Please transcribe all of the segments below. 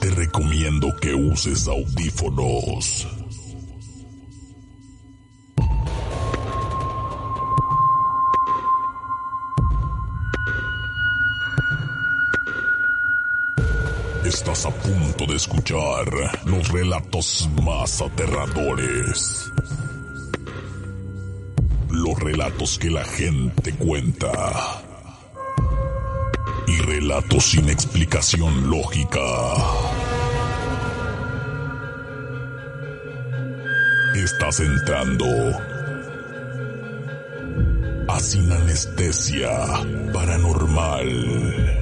te recomiendo que uses audífonos. Estás a punto de escuchar los relatos más aterradores. Los relatos que la gente cuenta. Sin explicación lógica. Estás entrando a Sin Anestesia Paranormal.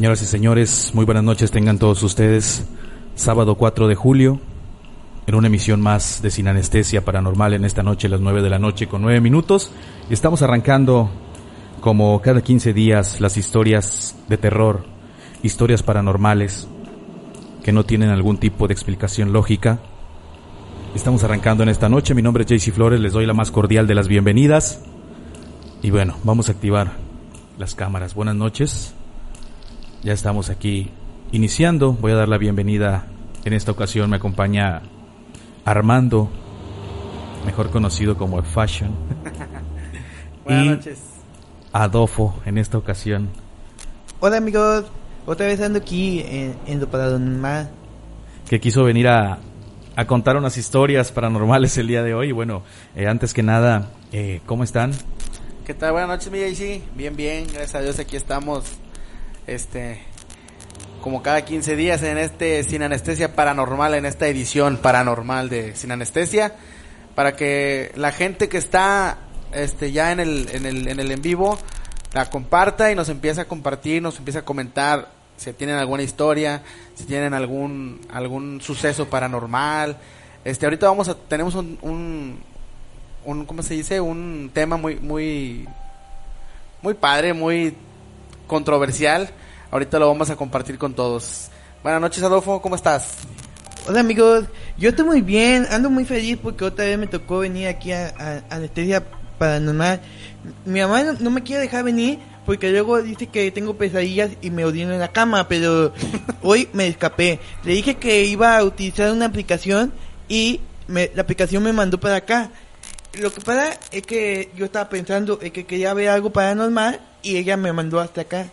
Señoras y señores, muy buenas noches tengan todos ustedes. Sábado 4 de julio, en una emisión más de Sin Anestesia Paranormal en esta noche, las 9 de la noche con 9 minutos. Estamos arrancando, como cada 15 días, las historias de terror, historias paranormales que no tienen algún tipo de explicación lógica. Estamos arrancando en esta noche. Mi nombre es JC Flores, les doy la más cordial de las bienvenidas. Y bueno, vamos a activar las cámaras. Buenas noches. Ya estamos aquí iniciando. Voy a dar la bienvenida. En esta ocasión me acompaña Armando, mejor conocido como Fashion. Buenas y noches. Adolfo en esta ocasión. Hola amigos, otra vez ando aquí en, en lo paranormal. que quiso venir a, a contar unas historias paranormales el día de hoy. Bueno, eh, antes que nada, eh, ¿cómo están? ¿Qué tal? Buenas noches, mi JC. Bien, bien, gracias a Dios aquí estamos. Este, como cada 15 días en este Sin Anestesia Paranormal, en esta edición paranormal de Sin Anestesia, para que la gente que está este, ya en el, en el, en el en vivo la comparta y nos empiece a compartir, nos empiece a comentar si tienen alguna historia, si tienen algún, algún suceso paranormal. Este, ahorita vamos a, tenemos un, un, un ¿cómo se dice? Un tema muy, muy, muy padre, muy controversial. Ahorita lo vamos a compartir con todos. Buenas noches, Adolfo, ¿cómo estás? Hola amigos, yo estoy muy bien, ando muy feliz porque otra vez me tocó venir aquí a, a- a Anestesia Paranormal. Mi mamá no, no me quiere dejar venir porque luego dice que tengo pesadillas y me ordeno en la cama, pero hoy me escapé. Le dije que iba a utilizar una aplicación y me- la aplicación me mandó para acá. Lo que pasa es que yo estaba pensando en que quería ver algo paranormal y ella me mandó hasta acá.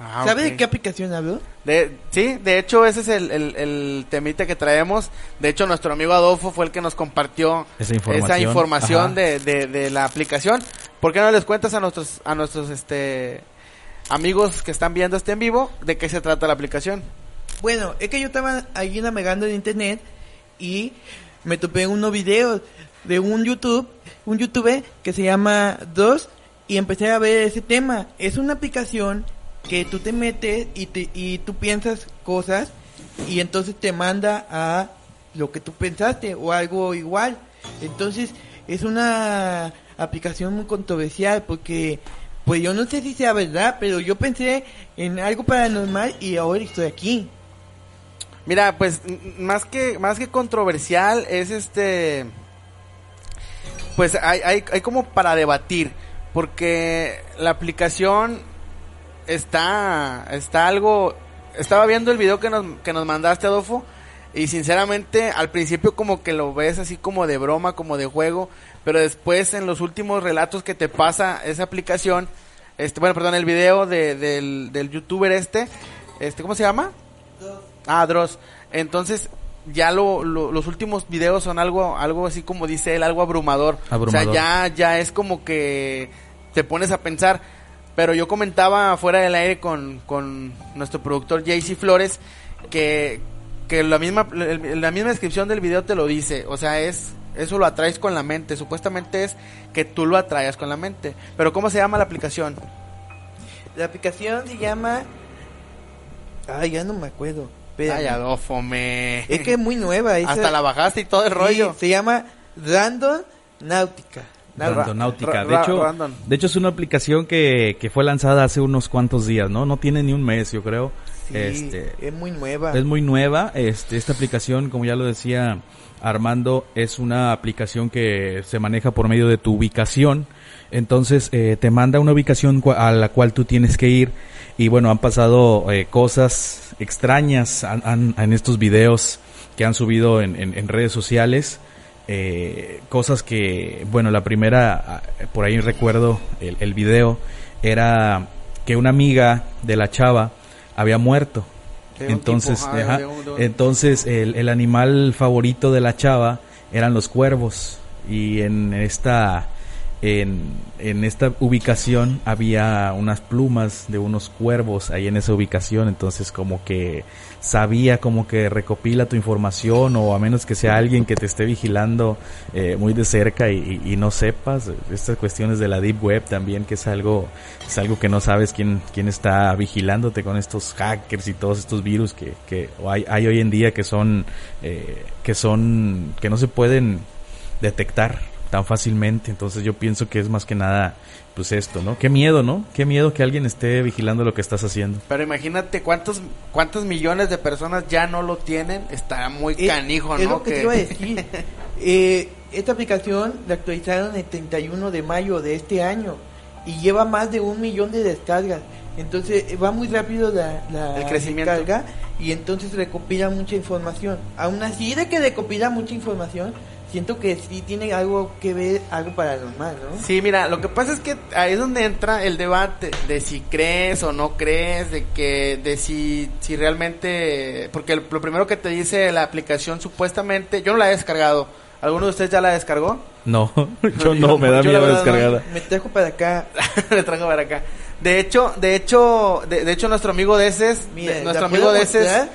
Ah, ¿Sabe de qué aplicación hablo? De, sí, de hecho ese es el, el, el temita que traemos. De hecho nuestro amigo Adolfo fue el que nos compartió Esa información. esa información de, de, de la aplicación. ¿Por qué no les cuentas a nuestros a nuestros este amigos que están viendo este en vivo de qué se trata la aplicación? Bueno, es que yo estaba ahí navegando en internet y me topé unos videos de un YouTube, un youtuber que se llama Dos y empecé a ver ese tema. Es una aplicación que tú te metes y, te, y tú piensas cosas y entonces te manda a lo que tú pensaste o algo igual. Entonces es una aplicación muy controversial porque pues yo no sé si sea verdad, pero yo pensé en algo paranormal y ahora estoy aquí. Mira, pues más que más que controversial es este pues hay, hay, hay como para debatir porque la aplicación está está algo estaba viendo el video que nos que nos mandaste Adolfo y sinceramente al principio como que lo ves así como de broma, como de juego, pero después en los últimos relatos que te pasa esa aplicación, este bueno, perdón, el video de, del, del youtuber este, este ¿cómo se llama? Ah, Dross. Entonces, ya lo, lo- los últimos videos son algo, algo así como dice él, algo abrumador. Abrumador. O sea, ya, ya es como que te pones a pensar. Pero yo comentaba fuera del aire con, con nuestro productor JC Flores que, que la misma, la misma descripción del video te lo dice. O sea, es, eso lo atraes con la mente. Supuestamente es que tú lo atraigas con la mente. Pero ¿cómo se llama la aplicación? La aplicación se llama... Ay, ya no me acuerdo. Espérame. Ay, Adolfo, me... Es que es muy nueva. esa- Hasta la bajaste y todo el rollo. Sí, se llama Random Náutica. Randonáutica. De hecho, random. de hecho es una aplicación que, que fue lanzada hace unos cuantos días, ¿no? No tiene ni un mes, yo creo. Sí, Este, es muy nueva. Es muy nueva. Este, esta aplicación, como ya lo decía Armando, es una aplicación que se maneja por medio de tu ubicación. Entonces eh, te manda una ubicación a la cual tú tienes que ir. Y bueno, han pasado eh, cosas extrañas en estos videos que han subido en, en- en redes sociales. Eh, cosas que, bueno, la primera, ah, por ahí recuerdo el, el video, era que una amiga de la chava había muerto. Entonces, tipo, ajá, entonces el, el animal favorito de la chava eran los cuervos. Y en esta en, en esta ubicación había unas plumas de unos cuervos ahí en esa ubicación, entonces como que sabía como que recopila tu información o a menos que sea alguien que te esté vigilando eh, muy de cerca y, no sepas estas cuestiones de la deep web también que es algo es algo que no sabes quién quién está vigilándote con estos hackers y todos estos virus que, que hay, hay hoy en día que son eh, que son que no se pueden detectar tan fácilmente. Entonces yo pienso que es más que nada, pues esto, ¿no? Qué miedo, ¿no? Qué miedo que alguien esté vigilando lo que estás haciendo. Pero imagínate cuántos cuántos millones de personas ya no lo tienen. Está muy Eh, canijo, es ¿no? lo que, te iba a decir. Eh, esta aplicación la actualizaron el 31 de mayo de este año y lleva más de un millón de descargas. Entonces eh, va muy rápido la, la El crecimiento. descarga y entonces recopila mucha información. Aún así de que recopila mucha información, siento que sí tiene algo que ver, algo paranormal, ¿no? Sí, mira, lo que pasa es que ahí es donde entra el debate de si crees o no crees, de que, de si, si realmente, porque lo primero que te dice la aplicación supuestamente, yo no la he descargado. ¿Alguno de ustedes ya la descargó? No, yo no, me da miedo verdad no. descargada. Me trajo para acá. Le traigo para acá. De hecho, de hecho, de, de hecho nuestro amigo Deces, Mira, de- nuestro ¿la amigo Deces, mostrar?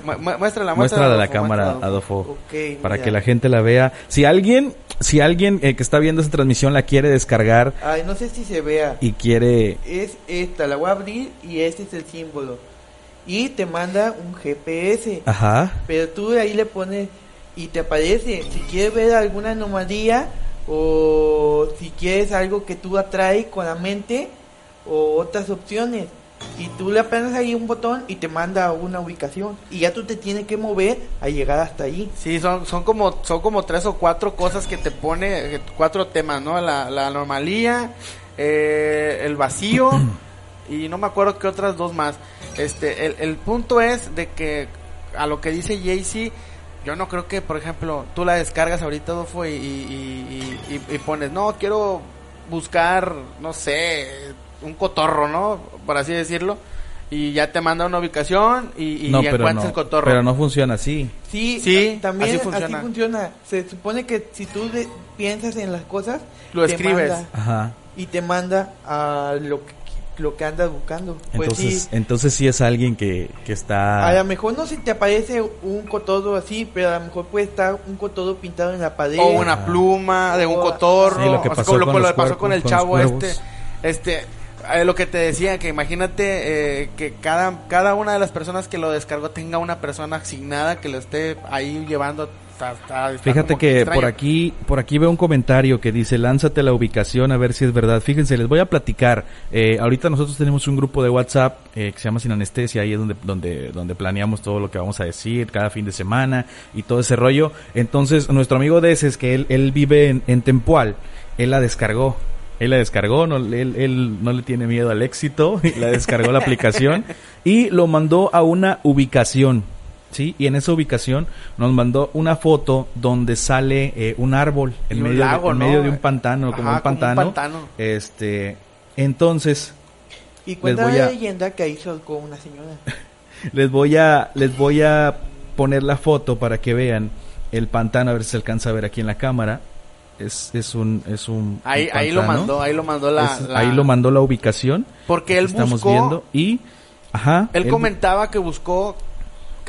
Mu- mu- muéstrala, Muestra de la cámara, muéstrala, Adolfo. Adolfo, para mira. que la gente la vea. Si alguien, si alguien eh, que está viendo esta transmisión la quiere descargar Ay, no sé si se vea. y quiere, es esta, la voy a abrir y este es el símbolo. Y te manda un GPS, ajá, pero tú ahí le pones y te aparece si quieres ver alguna anomalía o si quieres algo que tú atraes con la mente o otras opciones. Y tú le apretas ahí un botón y te manda una ubicación y ya tú te tienes que mover a llegar hasta ahí. Sí, son, son como son como tres o cuatro cosas que te pone, eh, cuatro temas, ¿no? La, la anomalía, eh, el vacío y no me acuerdo qué otras dos más. Este, el, el punto es de que a lo que dice Jaycee, yo no creo que, por ejemplo, tú la descargas ahorita, y- y- y pones, no, quiero buscar, no sé, un cotorro, ¿no? Por así decirlo. Y ya te manda una ubicación y, y no, pero encuentras no, el cotorro. pero no funciona así. Sí, Sí, ta- también así así funciona. Se supone que si tú de- piensas en las cosas, Lo te escribes. manda. Ajá. y te manda a lo que, lo que andas buscando. Pues Entonces, sí, entonces sí es alguien que, que está... a lo mejor no se te aparece un cotodo así, pero a lo mejor puede estar un cotodo pintado en la pared. o una pluma de un cotorro Sí, lo que o sea, pasó como lo, con lo pasó el con chavo este este eh, lo que te decía que imagínate eh, que cada cada una de las personas que lo descargó tenga una persona asignada que lo esté ahí llevando Está- está- está Fíjate que extraño. por aquí, por aquí veo un comentario que dice, lánzate la ubicación a ver si es verdad. Fíjense, les voy a platicar. Eh, ahorita nosotros tenemos un grupo de WhatsApp eh, que se llama Sin Anestesia, ahí es donde, donde, donde planeamos todo lo que vamos a decir cada fin de semana y todo ese rollo. Entonces, nuestro amigo Deses, que él, él vive en, en Tempual, él la descargó. Él la descargó, no, él, él no le tiene miedo al éxito, y la descargó la aplicación y lo mandó a una ubicación. ¿sí? Y en esa ubicación nos mandó una foto donde sale eh, un árbol en, medio, lago, de, en ¿no? medio de un pantano, como, Ajá, un como un pantano. Este, entonces Y cuenta voy la a- leyenda que ahí solcó una señora. les voy a les voy a poner la foto para que vean el pantano, a ver si se alcanza a ver aquí en la cámara. Es, es un es un ahí ahí lo mandó ahí lo mandó la, Es- la- ahí lo mandó la ubicación. porque él estamos buscó viendo y ajá, él comentaba que buscó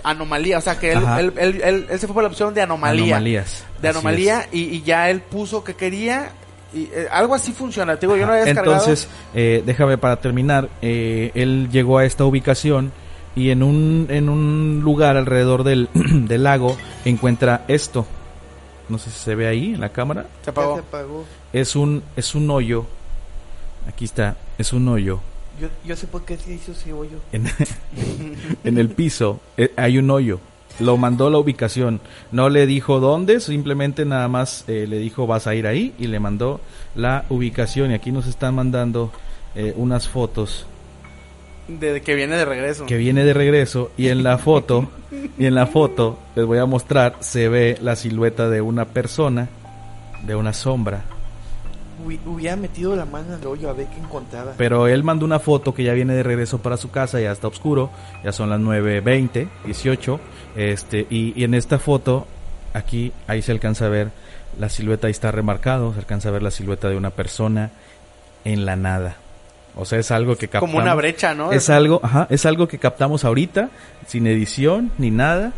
anomalía o sea que él, él, él, él- se fue por la opción de anomalía anomalías. de anomalía y, y ya él puso que quería y eh, algo así funciona te digo yo no había descargado Entonces, eh, déjame para terminar, eh, él llegó a esta ubicación y en un, en un lugar alrededor del, del lago encuentra esto. No sé si se ve ahí en la cámara. Se apagó. se apagó. Es un, es un hoyo. Aquí está, es un hoyo. Yo, yo sé por qué se hizo ese hoyo. En, en el piso eh, hay un hoyo. Lo mandó la ubicación. No le dijo dónde, simplemente nada más eh, le dijo vas a ir ahí y le mandó la ubicación. Y aquí nos están mandando eh, unas fotos De que viene de regreso. que viene de regreso y en la foto y en la foto les voy a mostrar se ve la silueta de una persona de una sombra Hubi- Hubiera metido la mano en el hoyo a ver qué encontraba. pero él mandó una foto que ya viene de regreso para su casa ya está oscuro ya son las 9:20 18 este y, y en esta foto aquí ahí se alcanza a ver la silueta ahí está remarcado se alcanza a ver la silueta de una persona en la nada o sea es algo que captamos Como una brecha, ¿no? Es algo, ajá, es algo que captamos ahorita, sin edición ni nada.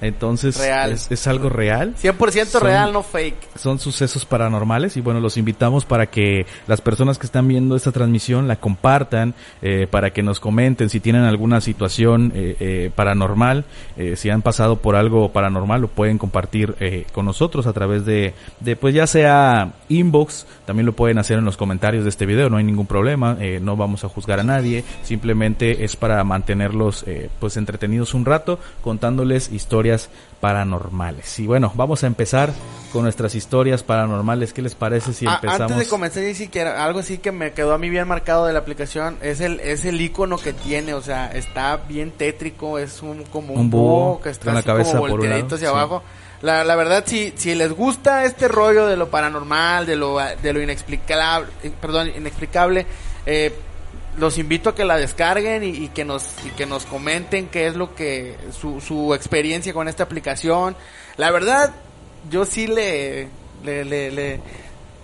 Entonces Real. Es, es algo real. 100% Son- real, no fake. Son sucesos paranormales y bueno, los invitamos para que las personas que están viendo esta transmisión la compartan, eh, para que nos comenten si tienen alguna situación eh, eh, paranormal, eh, si han pasado por algo paranormal, lo pueden compartir eh, con nosotros a través de, de, pues ya sea inbox, también lo pueden hacer en los comentarios de este video, no hay ningún problema, no vamos a juzgar a nadie, simplemente es para mantenerlos eh, pues entretenidos un rato contándoles historias paranormales. Y bueno, vamos a empezar con nuestras historias paranormales. ¿Qué les parece si empezamos? antes de comenzar, sí que era algo así que me quedó a mí bien marcado de la aplicación es el es el icono que tiene, o sea, está bien tétrico, es un como un, Un búho que está la así cabeza como por un lado, hacia sí. abajo. La, la verdad, si, si les gusta este rollo de lo paranormal, de lo, de lo inexplicable, eh, perdón, inexplicable, eh, los invito a que la descarguen y, y que nos y que nos comenten qué es lo que su, su experiencia con esta aplicación. La verdad, yo sí le le, le, le,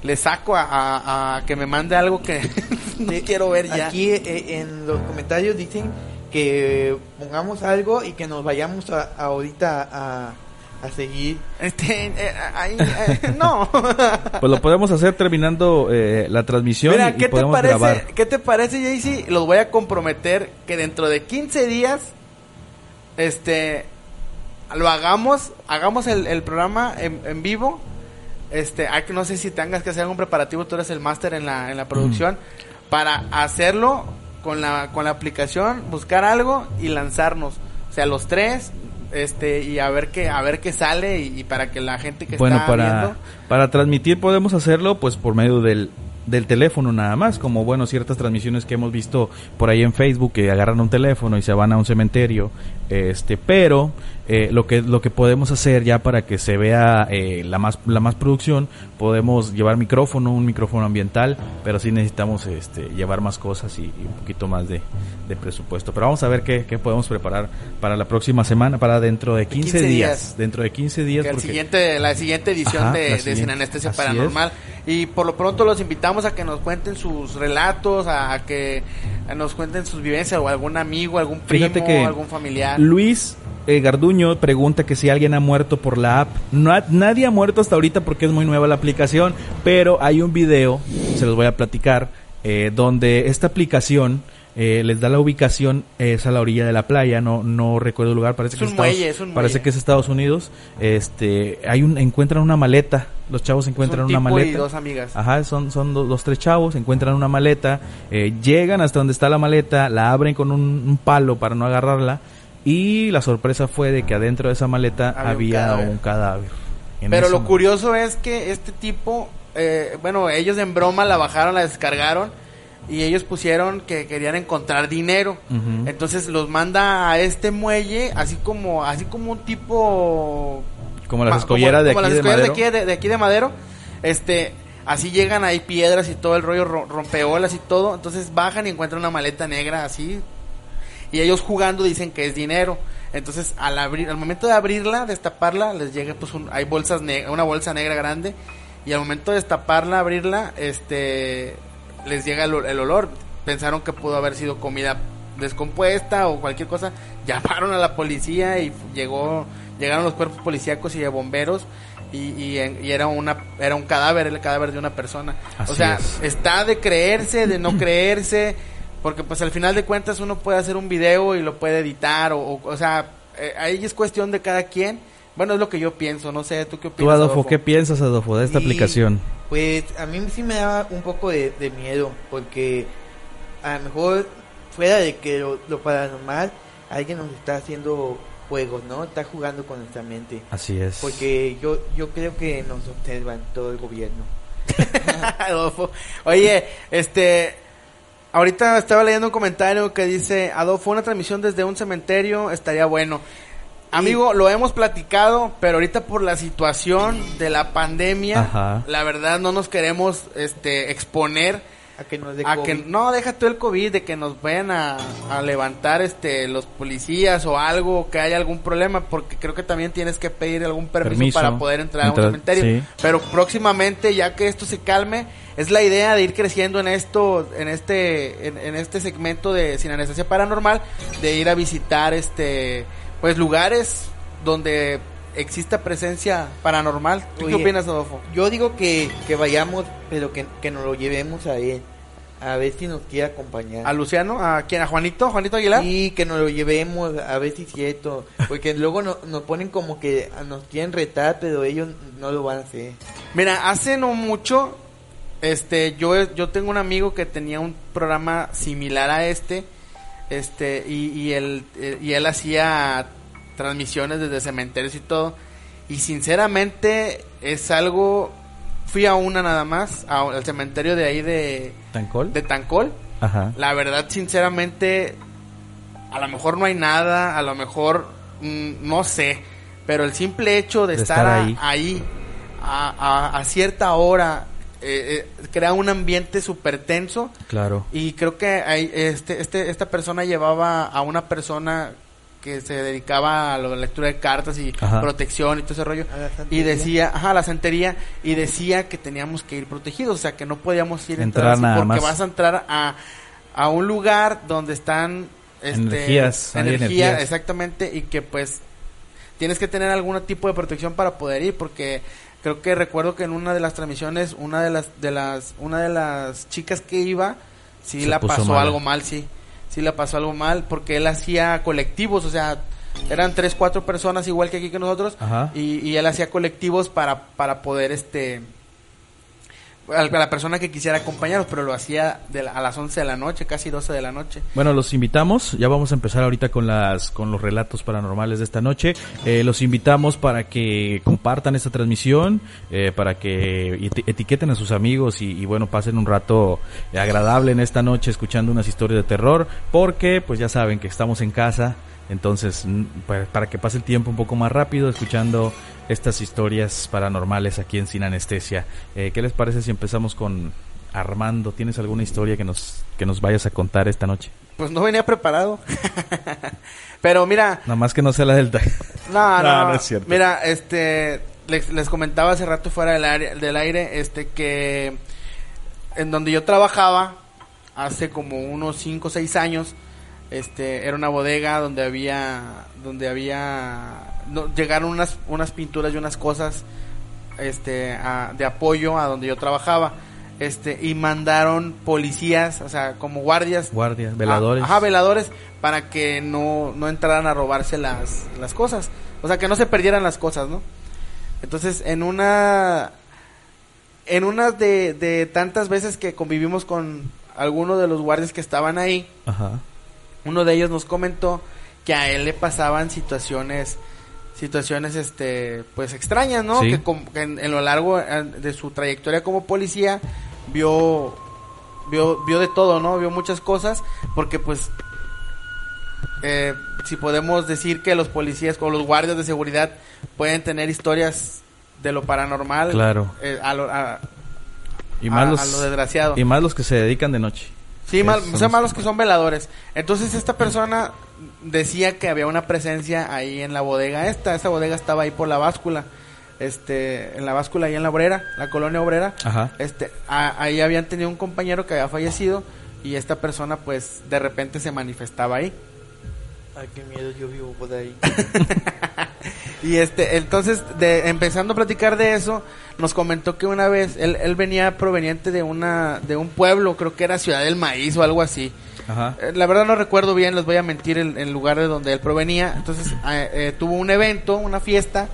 le saco a, a- a que me mande algo que no quiero ver ya. Aquí eh, en los comentarios dicen que pongamos algo y que nos vayamos a, ahorita a, a seguir. Este, eh, ahí, eh, no. Pues lo podemos hacer terminando eh, la transmisión Mira, y, ¿qué te parece? grabar. ¿Qué te parece, Jaycee? Los voy a comprometer que dentro de 15 días, este, lo hagamos, hagamos el, el programa en, en vivo. Este, hay que no sé si tengas que hacer algún preparativo, tú eres el máster en la, en la producción, para hacerlo con la, con la aplicación, buscar algo y lanzarnos. O sea, los tres, este, y a ver qué, a ver qué sale y, y para que la gente que Bueno, está para, viendo para transmitir podemos hacerlo pues por medio del, del teléfono nada más, como bueno, ciertas transmisiones que hemos visto por ahí en Facebook que agarran un teléfono y se van a un cementerio, este, pero eh, lo que lo que podemos hacer ya para que se vea eh, la más la más producción, podemos llevar micrófono, un micrófono ambiental, pero sí necesitamos este llevar más cosas y, y un poquito más de, de presupuesto. Pero vamos a ver qué, qué podemos preparar para la próxima semana, para dentro de 15, 15 días. días. dentro de 15 días el porque- siguiente, la siguiente edición Ajá, de, de. Sin Anestesia Así Paranormal. Y por lo pronto los invitamos a que nos cuenten sus relatos, a, a que nos cuenten sus vivencias, o algún amigo, algún primo, Fíjate que algún familiar. Luis eh, Garduño pregunta que si alguien ha muerto por la app. No ha- nadie ha muerto hasta ahorita porque es muy nueva la aplicación, pero hay un video, se los voy a platicar, eh, donde esta aplicación eh, les da la ubicación, es a la orilla de la playa, no no recuerdo el lugar, parece Es que un Estados- muelle, es un parece muelle. que es Estados Unidos. Este, hay un encuentran una maleta, los chavos encuentran un una maleta. y dos amigas. Ajá, son, son dos, dos, tres chavos, encuentran una maleta, eh, llegan hasta donde está la maleta, la abren con un, un palo para no agarrarla y la sorpresa fue de que adentro de esa maleta Había había, un un cadáver. Pero lo curioso es que este tipo, eh, bueno, ellos en broma la bajaron, la descargaron y ellos pusieron que querían encontrar dinero. Entonces los manda a este muelle, así como, así como un tipo Como las escolleras de como aquí las de escolleras Madero. de aquí de, de aquí de Madero. Este, así llegan ahí piedras y todo el rollo ro- rompeolas y todo, entonces bajan y encuentran una maleta negra así y ellos jugando dicen que es dinero. Entonces, al abrir al momento de abrirla, destaparla, les llega pues un- hay bolsas una bolsa negra grande y al momento de destaparla, abrirla, este les llega el, el olor. Pensaron que pudo haber sido comida descompuesta o cualquier cosa. Llamaron a la policía y llegó llegaron los cuerpos policíacos y de bomberos y, y, y era una era un cadáver, el cadáver de una persona. Así o sea, es. está de creerse, de no creerse, porque pues al final de cuentas uno puede hacer un video y lo puede editar o o, o sea, eh, ahí es cuestión de cada quien, Bueno, es lo que yo pienso, no sé, ¿tú qué opinas? Tú, Adolfo, ¿qué piensas, Adolfo, de esta Y, aplicación? Pues a mí sí me daba un poco de, de miedo, porque a lo mejor fuera de que lo, lo paranormal, alguien nos está haciendo juegos, ¿no? Está jugando con nuestra mente. Así es. Porque yo, yo creo que nos observan todo el gobierno. Adolfo. Oye, este. Ahorita estaba leyendo un comentario que dice: Adolfo, una transmisión desde un cementerio estaría bueno. Amigo, lo hemos platicado, pero ahorita por la situación de la pandemia, Ajá. la verdad no nos queremos este exponer A que nos dé a que COVID. no deja todo el covid de que nos vayan a, a levantar este los policías o algo que haya algún problema porque creo que también tienes que pedir algún permiso, Permiso. para poder entrar a un cementerio sí. pero próximamente ya que esto se calme es la idea de ir creciendo en esto en este en, en este segmento de sin anestesia paranormal de ir a visitar este pues lugares donde exista presencia paranormal ¿Tú qué opinas Adolfo? Yo digo que, que vayamos, pero que, que nos lo llevemos a él. A ver si nos quiere acompañar. ¿A Luciano? ¿A quién? ¿A Juanito? ¿Juanito Aguilar? Sí, que nos lo llevemos a ver si es cierto. Porque luego no- nos ponen como que nos quieren retar, pero ellos no lo van a hacer. Mira, hace no mucho, este, yo, yo tengo un amigo que tenía un programa similar a este, este, y, y él, eh, y él hacía transmisiones desde cementerios y todo, y sinceramente es algo, fui a una nada más, a- al cementerio de ahí de, ¿Tancol? de Tancol, Ajá. la verdad, sinceramente, a lo mejor no hay nada, a lo mejor mm, no sé, pero el simple hecho de, De estar, ahí. ahí, a, a- a cierta hora eh, eh, crea un ambiente súper tenso Claro. y creo que hay, este, este, esta persona llevaba a una persona que se dedicaba a la lectura de cartas y Ajá. protección y todo ese rollo y decía, ajá, la santería y decía que teníamos que ir protegidos, o sea, que no podíamos ir a Entrar así nada porque más. vas a entrar a, a un lugar donde están este, Energías, energía, energías. exactamente, y que pues tienes que tener algún tipo de protección para poder ir porque creo que recuerdo que en una de las transmisiones una de las de las una de las chicas que iba sí Se la pasó algo mal sí sí la pasó algo mal porque él hacía colectivos o sea eran tres cuatro personas igual que aquí que nosotros Ajá. y, y él hacía colectivos para para poder este a la persona que quisiera acompañarnos pero lo hacía a las 11 de la noche casi 12 de la noche Bueno, los invitamos. Ya vamos a empezar ahorita con las con los relatos paranormales de esta noche. Eh, los invitamos para que compartan esta transmisión, eh, para que eti- etiqueten a sus amigos y, y, bueno pasen un rato agradable en esta noche escuchando unas historias de terror, porque pues ya saben que estamos en casa. Entonces, para que pase el tiempo un poco más rápido escuchando estas historias paranormales aquí en Sin Anestesia. Eh, ¿Qué les parece si empezamos con Armando? ¿Tienes alguna historia que nos, que nos vayas a contar esta noche? pues no venía preparado pero mira Nada más que no sea la del... No, no, No, no es cierto. Mira, este, les, les comentaba hace rato fuera del aire, del aire, este, que en donde yo trabajaba hace como unos 5 o 6 años, este, era una bodega donde había, donde había, no, llegaron unas, unas pinturas y unas cosas, este, a- de apoyo a donde yo trabajaba, este, y mandaron policías, o sea, como guardias Guardias, veladores. Ajá, veladores para que no, no entraran a robarse las, las cosas. O sea, que no se perdieran las cosas, ¿no? Entonces, en una en una de, de tantas veces que convivimos con algunos de los guardias que estaban ahí, Ajá. Uno de ellos nos comentó que a él le pasaban situaciones situaciones este pues extrañas no Sí. que, que en, en lo largo de su trayectoria como policía vio vio vio de todo no vio muchas cosas porque pues eh, si podemos decir que los policías o los guardias de seguridad pueden tener historias de lo paranormal Claro. eh, a lo, a- Y a- más, a los, lo desgraciado y más los que se dedican de noche. Sí, mal, Esos o sea, más los que son veladores. Entonces esta persona decía que había una presencia ahí en la bodega esta. Esta bodega estaba ahí por la báscula. Este, en la báscula ahí en la obrera, la colonia obrera. Ajá. Este, a- ahí habían tenido un compañero que había fallecido y esta persona pues de repente se manifestaba ahí. Ay, qué miedo, yo vivo por ahí. Y este, entonces, de, empezando a platicar de eso, nos comentó que una vez, él, él venía proveniente de una, de un pueblo, creo que era Ciudad del Maíz o algo así. Ajá. Eh, La verdad no recuerdo bien, les voy a mentir el, el lugar de donde él provenía. Entonces eh, eh, tuvo un evento, una fiesta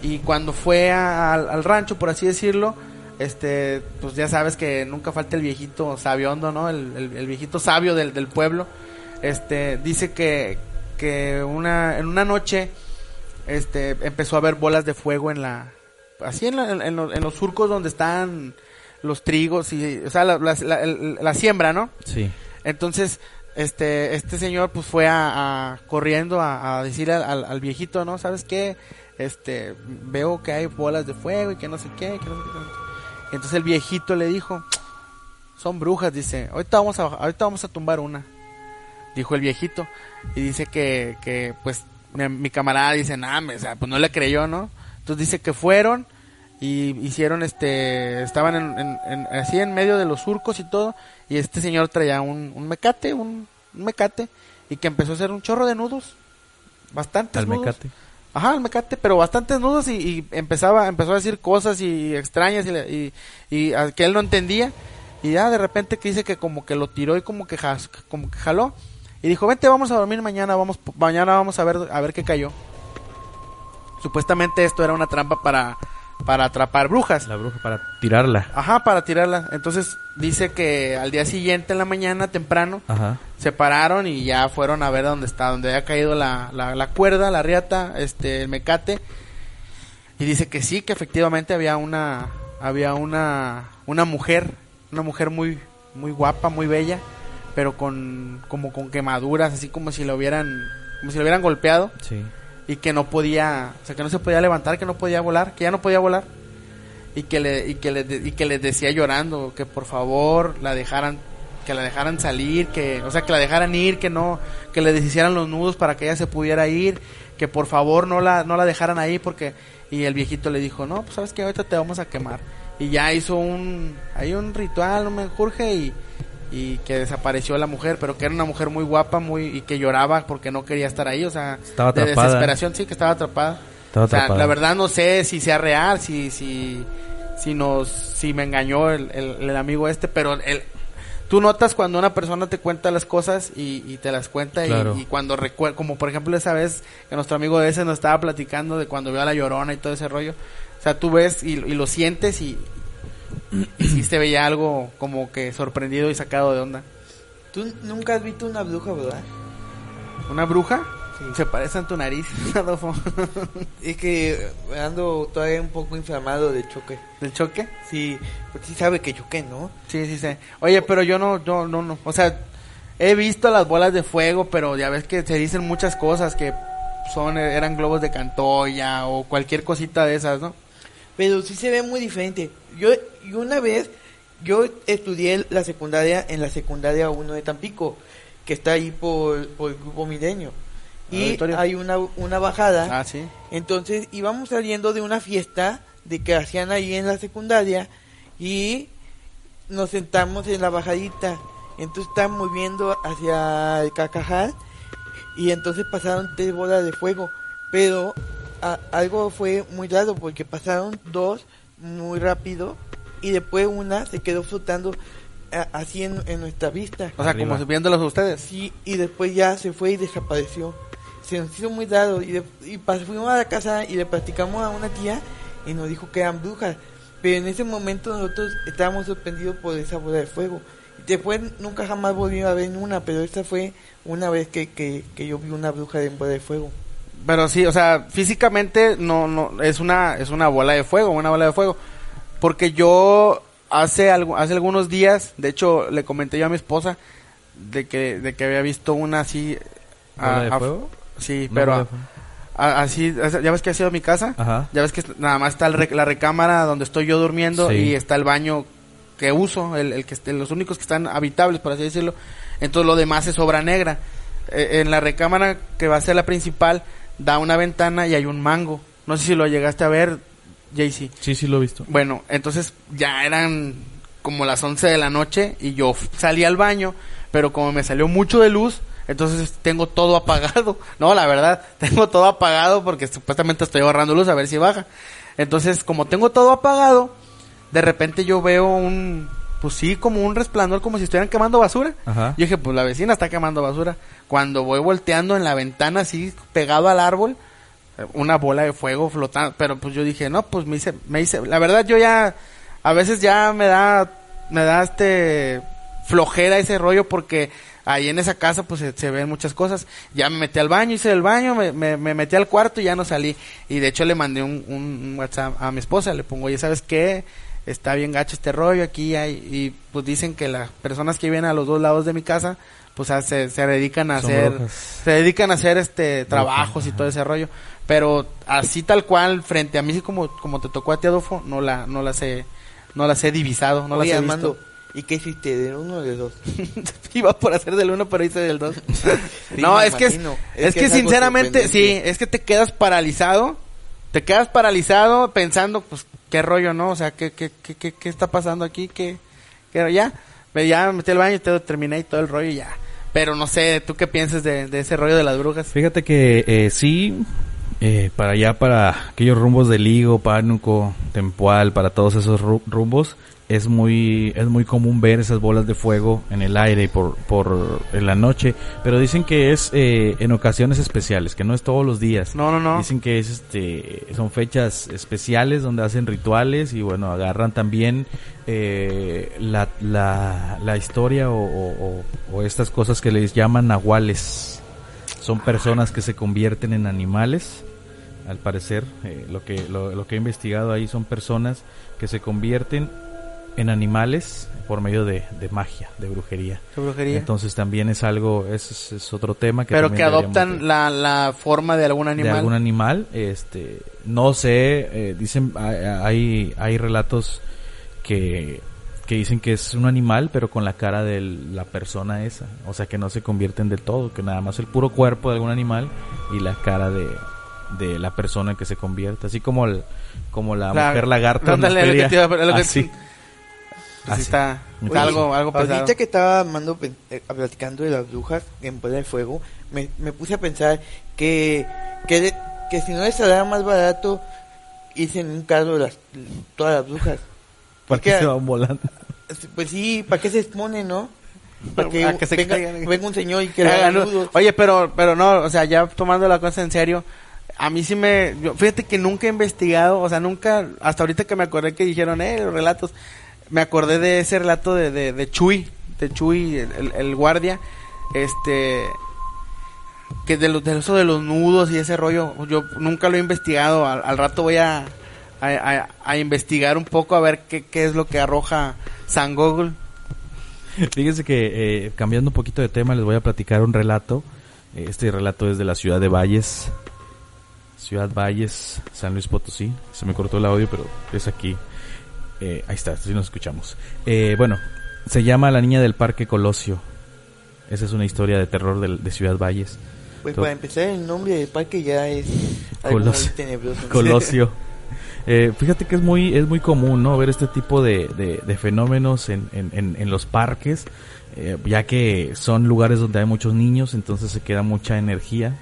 Y cuando fue a- al rancho, por así decirlo, este, pues ya sabes que nunca falta el viejito sabiondo, ¿no? El, el- el viejito sabio del, del pueblo. Este, dice que, que una, en una noche, este, empezó a ver bolas de fuego en la, así en, la- en, los, en los surcos donde están los trigos y, o sea, la, siembra, ¿no? Sí. Entonces, este, este señor pues fue a, a- corriendo a, a decirle al, al- al viejito, ¿no? ¿Sabes qué? Este, veo que hay bolas de fuego y que no sé qué, que no sé qué. tanto". Entonces el viejito le dijo, son brujas, dice, ahorita vamos a, ahorita vamos a tumbar una. Dijo el viejito. Y dice que, que pues, mi, mi camarada dice, nah, me- o sea, pues no le creyó, ¿no? Entonces dice que fueron y hicieron este, estaban en, en- en- así en medio de los surcos y todo, y este señor traía un, un mecate, un, un mecate, y que empezó a hacer un chorro de nudos, bastantes Al nudos. mecate. Ajá, el mecate, pero bastantes nudos y, y empezaba, empezó a decir cosas y extrañas y, le- y, y a- que él no entendía. Y ya de repente que dice que como que lo tiró y como que, jas- como que jaló. Y dijo, vente, vamos a dormir mañana, vamos, mañana vamos a ver, a ver qué cayó. Supuestamente esto era una trampa para, para atrapar brujas. La bruja para tirarla. Ajá, para tirarla. Entonces dice que al día siguiente en la mañana temprano Ajá. se pararon y ya fueron a ver dónde está, donde había caído la, la, la cuerda, la riata, este, el mecate. Y dice que sí, que efectivamente había una, había una, una mujer, una mujer muy, muy guapa, muy bella, pero con, como con quemaduras, así como si lo hubieran, como si lo hubieran golpeado Sí. y que no podía, o sea, que no se podía levantar, que no podía volar, que ya no podía volar y que le y que le y que les decía llorando que por favor la dejaran que la dejaran salir, que o sea, que la dejaran ir, que no que le deshicieran los nudos para que ella se pudiera ir, que por favor no la no la dejaran ahí porque y el viejito le dijo, "No, pues sabes que ahorita te vamos a quemar." Y ya hizo un hay un ritual, un menjurje y y que desapareció la mujer, pero que era una mujer muy guapa, muy y que lloraba porque no quería estar ahí, o sea, Estaba de atrapada. desesperación, sí, que estaba atrapada. Estaba O sea, atrapada. la verdad no sé si sea real, si si si nos si me engañó el, el, el amigo este, pero el tú notas cuando una persona te cuenta las cosas y, y te las cuenta y- Claro. y, cuando recuerda, como por ejemplo esa vez que nuestro amigo ese nos estaba platicando de cuando vio a la llorona y todo ese rollo, o sea, tú ves y, y lo sientes y, y sí se veía algo como que sorprendido y sacado de onda. Tú nunca has visto una bruja, ¿verdad? ¿Una bruja? Sí. Se parece en tu nariz, Adolfo. Es que ando todavía un poco inflamado de choque. ¿Del choque? Sí, pues sí sabe que choqué, ¿no? Sí, sí, sí. Oye, pero yo no, yo no, no. O sea, he visto las bolas de fuego, pero ya ves que se dicen muchas cosas que son, eran globos de cantoya o cualquier cosita de esas, ¿no? Pero sí se ve muy diferente. Yo, y una vez, yo estudié la secundaria en la secundaria 1 de Tampico, que está ahí por, por el grupo Milenio. Y hay una, una bajada. Ah, sí. Entonces íbamos saliendo de una fiesta de que hacían ahí en la secundaria y nos sentamos en la bajadita. Entonces estábamos viendo hacia el Cacajal y entonces pasaron tres bolas de fuego. Pero a- algo fue muy raro porque pasaron dos muy rápido y después una se quedó flotando a- así en, en nuestra vista. O sea, Arriba. como viéndolos ustedes. Sí, y después ya se fue y desapareció. Se nos hizo muy raro y, de- y pas- fuimos a la casa y le platicamos a una tía y nos dijo que eran brujas. Pero en ese momento nosotros estábamos sorprendidos por esa bola de fuego. Y después nunca jamás volví a ver una, pero esta fue una vez que, que, que yo vi una bruja de bola de fuego. Pero sí, o sea, físicamente no, no, es una, es una bola de fuego, una bola de fuego. Porque yo hace algo, hace algunos días, de hecho, le comenté yo a mi esposa de que, de que había visto una así. ¿Bola a- de a- fuego? Sí, No, pero a- así, ya ves que ha sido mi casa. Ajá. Ya ves que nada más está el rec- la recámara donde estoy yo durmiendo Sí. y está el baño que uso, el, el que los únicos que están habitables, por así decirlo. Entonces lo demás es obra negra. Eh, en la recámara que va a ser la principal da una ventana y hay un mango. No sé si lo llegaste a ver, JC. Sí, sí lo he visto. Bueno, entonces ya eran como las 11 de la noche y yo salí al baño, pero como me salió mucho de luz, entonces tengo todo apagado. No, la verdad, tengo todo apagado porque supuestamente estoy ahorrando luz a ver si baja. Entonces, como tengo todo apagado, de repente yo veo un, pues sí, como un resplandor, como si estuvieran quemando basura. Ajá. Yo dije, pues la vecina está quemando basura. Cuando voy volteando en la ventana así, pegado al árbol, una bola de fuego flotando, pero pues yo dije, no, pues me hice, me hice, la verdad yo ya, a veces ya me da, me da este, flojera ese rollo porque ahí en esa casa pues se, ven muchas cosas. Ya me metí al baño, hice el baño, me, me, metí al cuarto y ya no salí. Y de hecho le mandé un, un WhatsApp a mi esposa, le pongo, oye, ¿sabes qué? Está bien gacho este rollo aquí hay, y pues dicen que las personas que viven a los dos lados de mi casa pues se, se dedican a hacer se dedican a hacer este trabajos y todo ese rollo pero así tal cual frente a mí como como te tocó a ti Adolfo no la no las he no las he divisado no las he visto ¿Y qué hiciste? ¿Del uno o del dos? Iba por hacer del uno, pero hice del dos. no, es que, es, que, sinceramente, sí, es que te quedas paralizado. Te quedas paralizado pensando, pues, qué rollo, ¿no? O sea, ¿qué, qué, qué, qué, está pasando aquí? ¿Qué, qué ya? Ya me metí al baño y todo, terminé y todo el rollo y ya. Pero no sé, ¿tú qué piensas de, ese rollo de las brujas? Fíjate que eh, sí, eh, para allá, para aquellos rumbos de Ligo, Pánuco, Tempual, para todos esos rumbos, es muy es muy común ver esas bolas de fuego en el aire por por en la noche pero dicen que es eh, en ocasiones especiales que no es todos los días. No no no. Dicen que es este son fechas especiales donde hacen rituales y bueno agarran también eh, la, la, la historia o, o, estas cosas que les llaman nahuales. Son personas que se convierten en animales al parecer eh, lo que lo, lo que he investigado ahí son personas que se convierten en animales por medio de, magia, de brujería. Entonces también es algo, es, es otro tema que... Pero que adoptan la, la forma de algún animal. De algún animal, este, no sé, eh, dicen, hay, hay relatos que, que dicen que es un animal, pero con la cara de la persona esa. O sea, que no se convierten del todo, que nada más el puro cuerpo de algún animal y la cara de, de la persona que se convierte. Así como, el, como la, mujer lagarta. así. Así está, algo, algo pesado. Ahorita que estaba mando, eh, platicando de las brujas en Puebla del Fuego, me, me puse a pensar que, que, que si no les saldría más barato irse en un carro las, todas las brujas. ¿Para qué se van volando? Pues sí, ¿para qué se exponen, no? Para que, se venga, venga, un señor y que Oye, pero, pero no, o sea, ya tomando la cosa en serio, a mí sí me... fíjate que nunca he investigado, o sea, nunca, hasta ahorita que me acordé que dijeron, eh, los relatos, me acordé de ese relato de, de, de Chuy, de Chuy, el, guardia, este, que de, de eso de los nudos y ese rollo, yo nunca lo he investigado, al, rato voy a, a, investigar un poco a ver qué, qué es lo que arroja San Google. Fíjense que eh, cambiando un poquito de tema les voy a platicar un relato. Este relato es de la ciudad de Valles, Ciudad Valles, San Luis Potosí. Se me cortó el audio, pero es aquí. Eh, ahí está, si nos escuchamos. Eh, bueno, se llama La Niña del Parque Colosio. Esa es una historia de terror de, Ciudad Valles. Pues para empezar, el nombre del parque ya es Colosio. tenebroso. Colosio. Eh, fíjate que es muy es muy común no ver este tipo de, de, fenómenos en, en, en, los parques ya que son lugares donde hay muchos niños entonces se queda mucha energía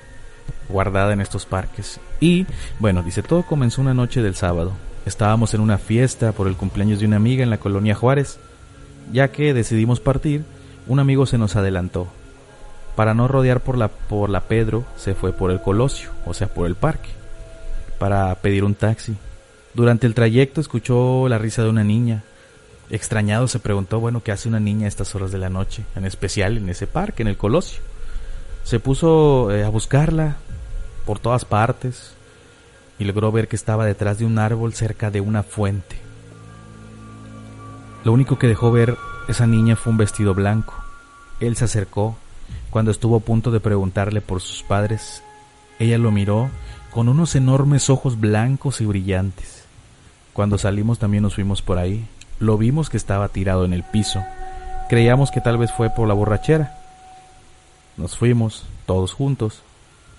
guardada en estos parques y bueno dice todo comenzó una noche del sábado Estábamos en una fiesta por el cumpleaños de una amiga en la colonia Juárez. Ya que decidimos partir, un amigo se nos adelantó. Para no rodear por la, por la Pedro, se fue por el Colosio, o sea, por el parque, para pedir un taxi. Durante el trayecto escuchó la risa de una niña. Extrañado se preguntó, bueno, ¿qué hace una niña a estas horas de la noche? En especial en ese parque, en el Colosio. Se puso eh, a buscarla por todas partes, y logró ver que estaba detrás de un árbol cerca de una fuente. Lo único que dejó ver esa niña fue un vestido blanco. Él se acercó. Cuando estuvo a punto de preguntarle por sus padres, ella lo miró con unos enormes ojos blancos y brillantes. Cuando salimos también nos fuimos por ahí. Lo vimos que estaba tirado en el piso. Creíamos que tal vez fue por la borrachera. Nos fuimos, todos juntos.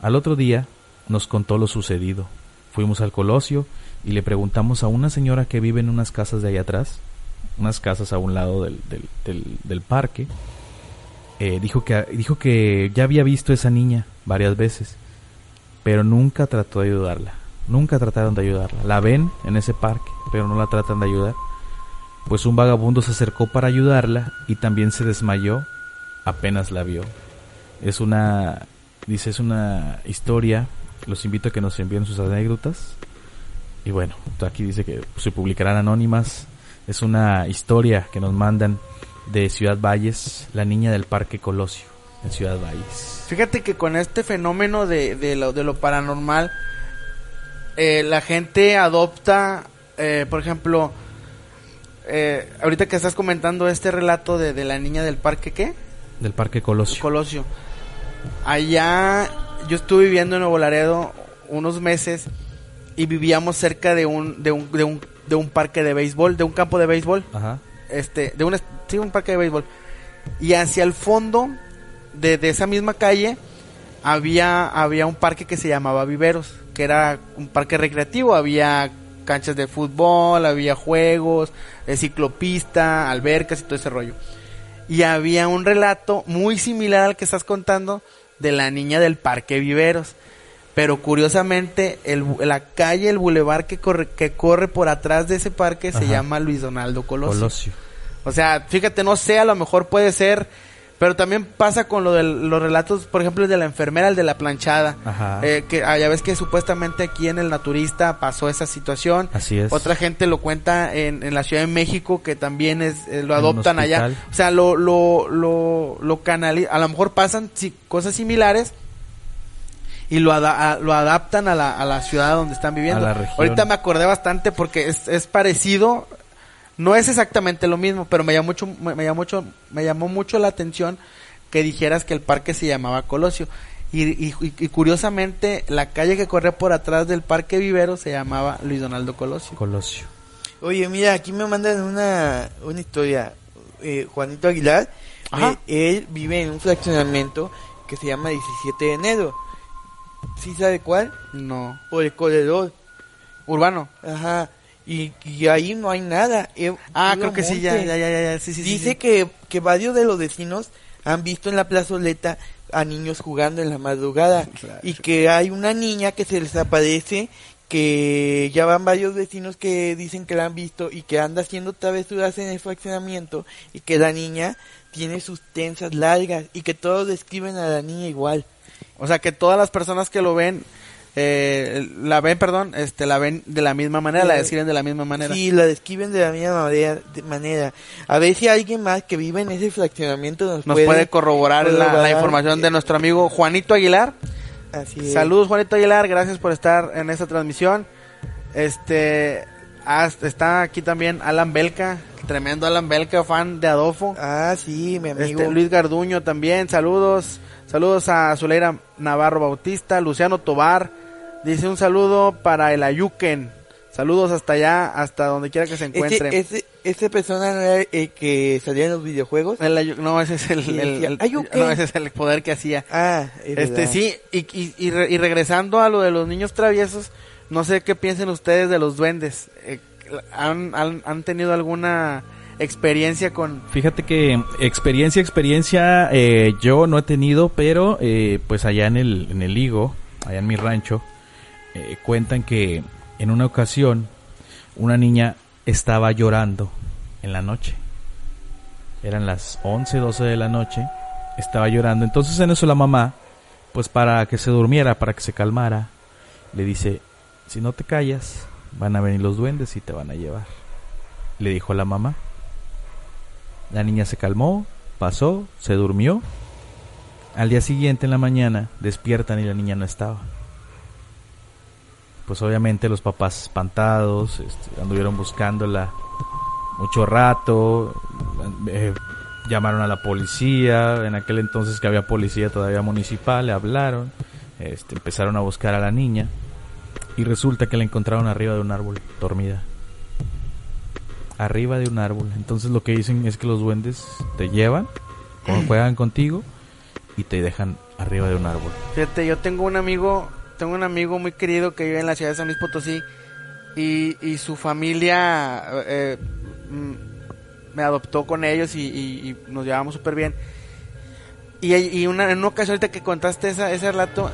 Al otro día nos contó lo sucedido. Fuimos al Colosio y le preguntamos a una señora que vive en unas casas de ahí atrás, unas casas a un lado del, del, del, parque. Eh, dijo, que, dijo que ya había visto a esa niña varias veces, pero nunca trató de ayudarla. Nunca trataron de ayudarla. La ven en ese parque, pero no la tratan de ayudar. Pues un vagabundo se acercó para ayudarla y también se desmayó apenas la vio. Es una, dice, es una historia Los invito a que nos envíen sus anécdotas. Y bueno, aquí dice que se publicarán anónimas. Es una historia que nos mandan de Ciudad Valles, la niña del Parque Colosio, en Ciudad Valles. Fíjate que con este fenómeno de, de, lo, de lo paranormal, eh, la gente adopta, eh, por ejemplo, eh, ahorita que estás comentando este relato de, de la niña del parque, ¿qué? Del Parque Colosio. Colosio. Allá yo estuve viviendo en Nuevo Laredo unos meses y vivíamos cerca de un, de un, de un, de un parque de béisbol, de un campo de béisbol. Ajá. Este, de un, sí, un parque de béisbol. Y hacia el fondo de, de esa misma calle había, había un parque que se llamaba Viveros, que era un parque recreativo, había canchas de fútbol, había juegos, de ciclopista, albercas y todo ese rollo. Y había un relato muy similar al que estás contando de la niña del parque Viveros. Pero curiosamente, el, la calle, el bulevar que corre, que corre por atrás de ese parque se llama Luis Donaldo Colosio. Colosio. O sea, fíjate, no sé, a lo mejor puede ser, pero también pasa con lo de los relatos, por ejemplo, el de la enfermera, el de la planchada. Ajá. Eh, que ah, ya ves que supuestamente aquí en el naturista pasó esa situación. Así es. Otra gente lo cuenta en, en la Ciudad de México, que también es, eh, lo adoptan allá. O sea, lo, lo, lo, lo canali- A lo mejor pasan sí, cosas similares y lo, ada- lo adaptan a la, a la ciudad donde están viviendo. A la región. Ahorita me acordé bastante porque es, es parecido. No es exactamente lo mismo, pero me llamó mucho, me, me llamó mucho, me llamó mucho la atención que dijeras que el parque se llamaba Colosio. Y, y- y- curiosamente, la calle que corría por atrás del parque Vivero se llamaba Luis Donaldo Colosio. Colosio. Oye, mira, aquí me mandan una, una historia. Eh, Juanito Aguilar, eh, él vive en un fraccionamiento que se llama 17 de enero. ¿Sí sabe cuál? No. Por el corredor. Urbano. Ajá. Y, y ahí no hay nada. eh, Ah, creo que sí, ya, ya, ya, ya, sí, sí, sí, Dice sí. Que, que varios de los vecinos han visto en la plazoleta a niños jugando en la madrugada Claro. y que hay una niña que se les aparece que ya van varios vecinos que dicen que la han visto y que anda haciendo travesuras en el fraccionamiento y que la niña tiene sus tensas largas y que todos describen a la niña igual. O sea, que todas las personas que lo ven, eh, la ven, perdón, este, la ven de la misma manera, la Eh, describen de la misma manera. Sí, la describen de la misma manera. A ver si alguien más que vive en ese fraccionamiento nos, Nos puede, corroborar, la- información eh, de nuestro amigo Juanito Aguilar. Así es. Saludos Juanito Aguilar, gracias por estar en esta transmisión. Este está aquí también Alan Belka, tremendo Alan Belka, fan de Adolfo. Ah, sí, mi amigo. Este, Luis Garduño también, saludos. Saludos a Zuleira Navarro Bautista, Luciano Tobar. Dice un saludo para el Ayuken. Saludos hasta allá, hasta donde quiera que se encuentre. Ese, ese, ese persona no era el que salía en los videojuegos. El no, ese es el, el- no, ese es el poder que hacía. Ah, es Este verdad. sí, y, y, y re- y regresando a lo de los niños traviesos, no sé qué piensen ustedes de los duendes. Eh, ¿han, han, han tenido alguna experiencia con... Fíjate que experiencia, experiencia, eh, yo no he tenido, pero eh, pues allá en el, en el Higo, allá en mi rancho, eh, cuentan que en una ocasión una niña estaba llorando en la noche. Eran las 11, 12 de la noche, estaba llorando. Entonces en eso la mamá, pues para que se durmiera, para que se calmara, le dice, si no te callas, van a venir los duendes y te van a llevar. Le dijo la mamá. La niña se calmó, pasó, se durmió. Al día siguiente en la mañana despiertan y la niña no estaba. Pues obviamente los papás espantados, este, anduvieron buscándola mucho rato, eh, llamaron a la policía, en aquel entonces que había policía todavía municipal, le hablaron, este, empezaron a buscar a la niña y resulta que la encontraron arriba de un árbol, dormida arriba de un árbol. Entonces lo que dicen es que los duendes te llevan, juegan contigo y te dejan arriba de un árbol. Fíjate, yo tengo un amigo, tengo un amigo muy querido que vive en la ciudad de San Luis Potosí y, y su familia eh, mm, me adoptó con ellos y, y- y nos llevamos súper bien. Y, y una, en una ocasión ahorita que contaste esa, ese relato,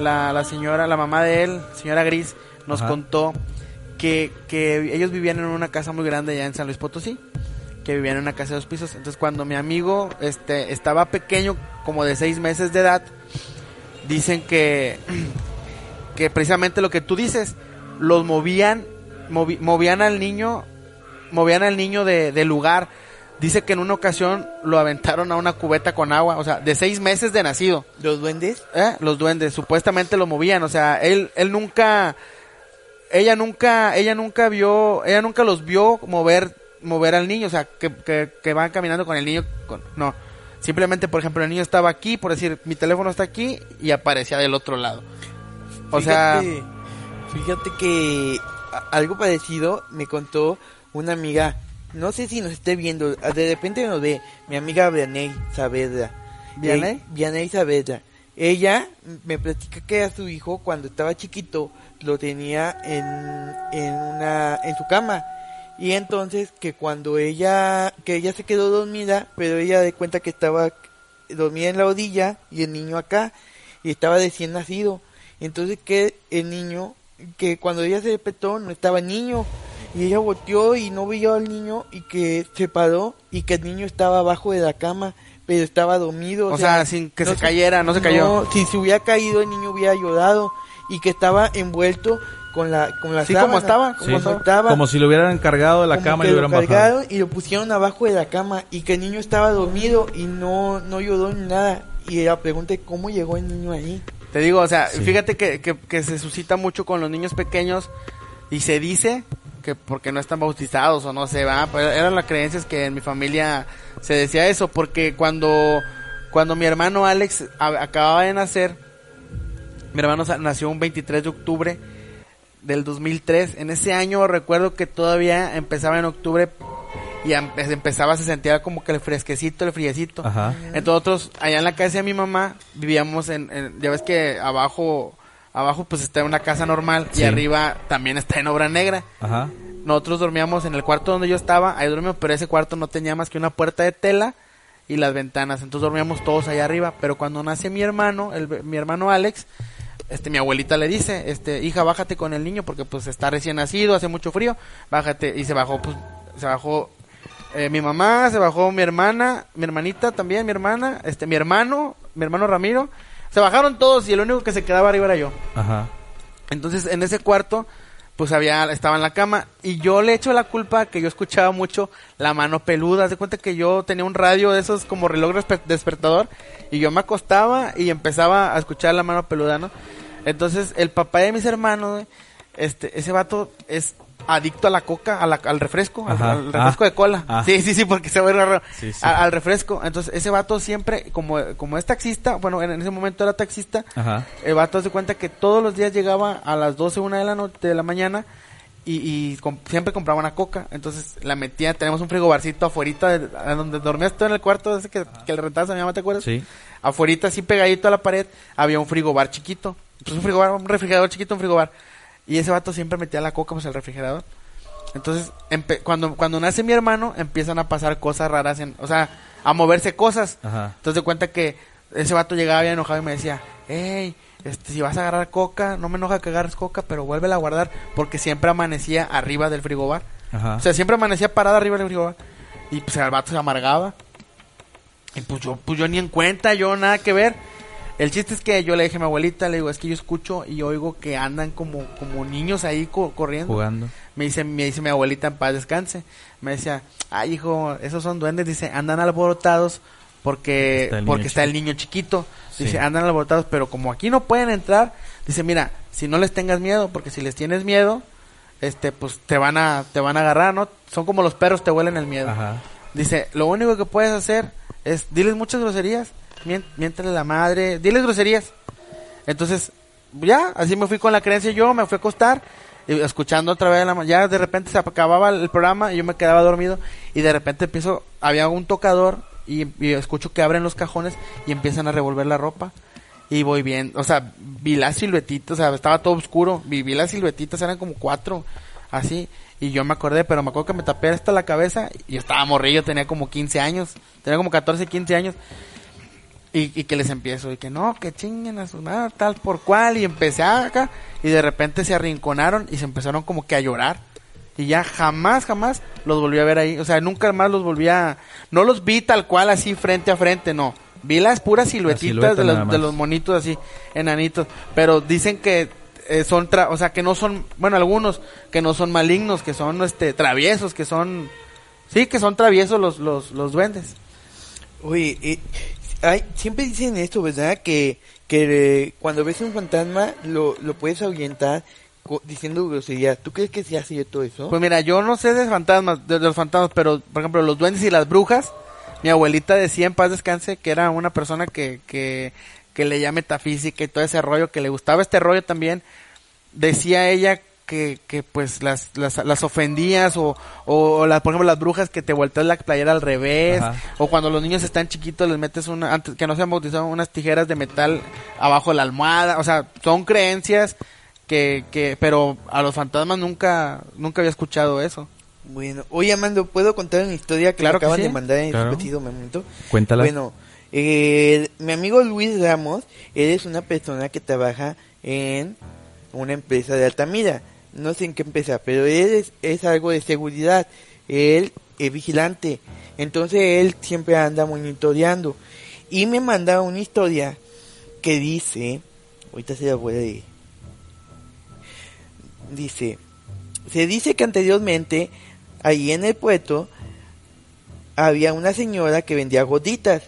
la, la señora, la mamá de él, señora Gris, nos Ajá. contó que, que ellos vivían en una casa muy grande allá en San Luis Potosí que vivían en una casa de dos pisos. Entonces, cuando mi amigo este, estaba pequeño, como de seis meses de edad, dicen que, que precisamente lo que tú dices, los movían, movi- movían al niño, movían al niño de, de lugar. Dice que en una ocasión lo aventaron a una cubeta con agua, o sea, de seis meses de nacido. ¿Los duendes? ¿eh? Los duendes, supuestamente lo movían, o sea, él, él nunca, ella nunca, ella nunca vio, ella nunca los vio mover, mover al niño, o sea, que, que, que van caminando con el niño, con- no, simplemente, por ejemplo, el niño estaba aquí, por decir, mi teléfono está aquí y aparecía del otro lado. O sea, Fíjate- que algo parecido me contó una amiga, no sé si nos esté viendo, de repente nos ve, mi amiga Vianey Saavedra. ¿Vianey? Eh, Vianey Saavedra. Ella me platica que a su hijo cuando estaba chiquito lo tenía en, en una en su cama y entonces que cuando ella que ella se quedó dormida pero ella de cuenta que estaba dormida en la orilla y el niño acá y estaba recién nacido entonces que el niño que cuando ella se despertó no estaba el niño. Y ella volteó y no vio al niño y que se paró y que el niño estaba abajo de la cama pero estaba dormido O sea, sin que se cayera, no se cayó. si se hubiera caído el niño hubiera llorado y que estaba envuelto con la con la Sí, como estaba, Sí, como estaba. como si lo hubieran cargado de la como cama y lo lo hubieran bajado. cargaron y lo pusieron abajo de la cama y que el niño estaba dormido y no no lloró ni nada. Y la pregunta es cómo llegó el niño ahí Te digo, o sea, Sí. fíjate que, que, que se suscita mucho con los niños pequeños y se dice que porque no están bautizados o no sé, va, pero eran las creencias que en mi familia se decía eso, porque cuando, cuando mi hermano Alex a- acababa de nacer, mi hermano nació un 23 de octubre del 2003, en ese año recuerdo que todavía empezaba en octubre y em- empezaba, se sentía como que el fresquecito, el friecito. Ajá. Entonces nosotros, allá en la casa de mi mamá, vivíamos en, en- ya ves que abajo, abajo pues está una casa normal Sí. y arriba también está en obra negra. Ajá. Nosotros dormíamos en el cuarto donde yo estaba, ahí dormíamos, pero ese cuarto no tenía más que una puerta de tela y las ventanas, entonces dormíamos todos allá arriba, pero cuando nace mi hermano, el, mi hermano Alex, este, mi abuelita le dice, este, hija, bájate con el niño porque pues está recién nacido, hace mucho frío, bájate, y se bajó, pues, se bajó eh, mi mamá, se bajó mi hermana, mi hermanita también, mi hermana, este, mi hermano, mi hermano Ramiro, se bajaron todos y el único que se quedaba arriba era yo. Ajá. Entonces, en ese cuarto, pues había, estaba en la cama. Y yo le echo la culpa que yo escuchaba mucho la mano peluda. Haz de cuenta que yo tenía un radio de esos como reloj desper- despertador. Y yo me acostaba y empezaba a escuchar la mano peluda, ¿no? Entonces, el papá de mis hermanos, este, ese vato es adicto a la coca, a la- al refresco, al, Ajá. al refresco Ah. de cola. Ah. Sí, sí, sí, porque se ve raro. Sí, sí. A- al refresco. Entonces, ese vato siempre, como, como es taxista, bueno, en ese momento era taxista, Ajá. el vato se cuenta que todos los días llegaba a las 12, una de la noche, de la mañana y, y com- siempre compraba una coca. Entonces la metía, tenemos un frigobarcito afuerita de, a donde dormías tú en el cuarto ese que, que le rentabas a mi mamá, ¿te acuerdas? Sí. Afuerita, así pegadito a la pared, había un frigobar chiquito. Entonces un frigobar, un refrigerador chiquito, un frigobar. Y ese vato siempre metía la coca pues al refrigerador. Entonces, cuando, cuando nace mi hermano, empiezan a pasar cosas raras, en, o sea, a moverse cosas. Ajá. Entonces de cuenta que ese vato llegaba bien enojado y me decía, hey, este, si vas a agarrar coca, no me enoja que agarres coca, pero vuélvela a guardar, porque siempre amanecía arriba del frigobar. Ajá. O sea, siempre amanecía parada arriba del frigobar. Y pues el vato se amargaba. Y pues yo, pues yo ni en cuenta, yo nada que ver. El chiste es que yo le dije a mi abuelita, le digo, es que yo escucho y oigo que andan como, como niños ahí co- corriendo. Jugando. Me dice, me dice mi abuelita en paz descanse. Me decía, ay hijo, esos son duendes, dice, andan alborotados porque Está el niño porque está el chiquito. niño chiquito. Sí. Dice, andan alborotados, pero como aquí no pueden entrar, dice, mira, si no les tengas miedo, porque si les tienes miedo, este, pues te van a, te van a agarrar, ¿no? Son como los perros, te huelen el miedo. Ajá. Dice, lo único que puedes hacer es, diles muchas groserías, mien- miéntale la madre, diles groserías. Entonces, ya, así me fui con la creencia yo, me fui a acostar, escuchando otra vez la ya de repente se acababa el programa y yo me quedaba dormido y de repente empiezo, había un tocador y, escucho que abren los cajones y empiezan a revolver la ropa y voy bien, o sea, vi las siluetitas, o sea, estaba todo oscuro, vi, las siluetitas, eran como cuatro, así, y yo me acordé, pero me acuerdo que me tapé hasta la cabeza y estaba morrillo, tenía como 15 años, tenía como 14, 15 años, y, y que les empiezo, y que no, que chinguen a su madre, tal por cual, y empecé acá, y de repente se arrinconaron y se empezaron como que a llorar. Y ya jamás, jamás los volví a ver ahí. O sea, nunca más los volví a... No los vi tal cual así frente a frente, no. Vi las puras siluetitas silueta de, los, de los monitos así, enanitos. Pero dicen que eh, son, tra- o sea, que no son, bueno, algunos que no son malignos, que son, este, traviesos, que son, sí, que son traviesos los, los, los duendes. Oye, eh, ay, siempre dicen esto, ¿verdad? Que, que eh, cuando ves un fantasma lo, lo puedes ahuyentar diciendo groserías. ¿Tú crees que se hace todo eso? Pues mira, yo no sé de fantasmas, de, de los fantasmas, pero por ejemplo, los duendes y las brujas, mi abuelita decía en paz descanse que era una persona que, que, que leía metafísica y todo ese rollo, que le gustaba este rollo también. Decía ella que, que pues las, las, las ofendías o, o las, por ejemplo, las brujas que te volteas la playera al revés Ajá. o cuando los niños están chiquitos les metes una, antes que no se han bautizado, unas tijeras de metal abajo de la almohada. O sea, son creencias que, que, pero a los fantasmas nunca, nunca había escuchado eso. Bueno, oye, Amando, ¿puedo contar una historia que Claro me que acaban sí. de mandar en Claro. preciso momento? Cuéntala. Bueno, eh, mi amigo Luis Ramos, él es una persona que trabaja en una empresa de Altamira. No sé en qué empresa, pero él es, es algo de seguridad. Él es vigilante. Entonces él siempre anda monitoreando. Y me manda una historia que dice, ahorita se la voy a leer. Dice, se dice que anteriormente, ahí en el puerto, había una señora que vendía gorditas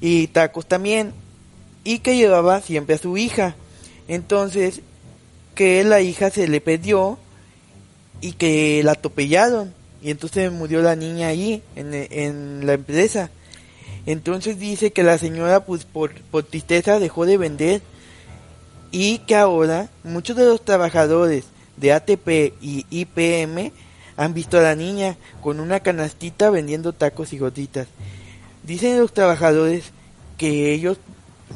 y tacos también y que llevaba siempre a su hija. Entonces, que la hija se le perdió y que la atropellaron y entonces murió la niña ahí en, en la empresa. Entonces dice que la señora pues por, por tristeza dejó de vender y que ahora muchos de los trabajadores de ATP y IPM han visto a la niña con una canastita vendiendo tacos y gorditas. Dicen los trabajadores que ellos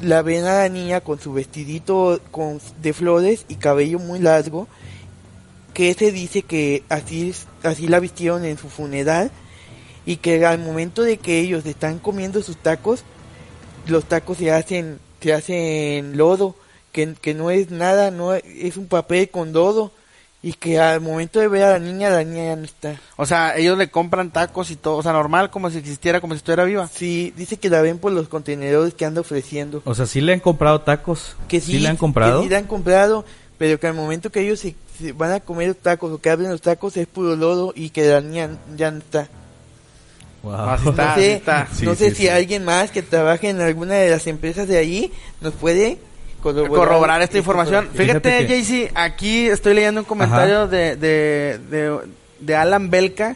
la ven a la niña con su vestidito con, de flores y cabello muy largo, que se dice que así, así la vistieron en su funeral y que al momento de que ellos están comiendo sus tacos, los tacos se hacen, se hacen lodo, que, que no es nada, no es un papel con lodo y que al momento de ver a la niña, la niña ya no está. O sea, ellos le compran tacos y todo, o sea, normal, como si existiera, como si estuviera viva. Sí, dice que la ven por los contenedores que anda ofreciendo. O sea, sí le han comprado tacos. Que sí, le han comprado. Que sí le han comprado, pero que al momento que ellos se, se van a comer los tacos o que abren los tacos es puro lodo y que la niña ya no está. Wow. Así está. no sé, está. Sí, no sé sí, si sí. alguien más que trabaje en alguna de las empresas de allí nos puede corroborar, esta información. Fíjate Fíjate, que- JC, aquí estoy leyendo un comentario de, de, de Alan Belka,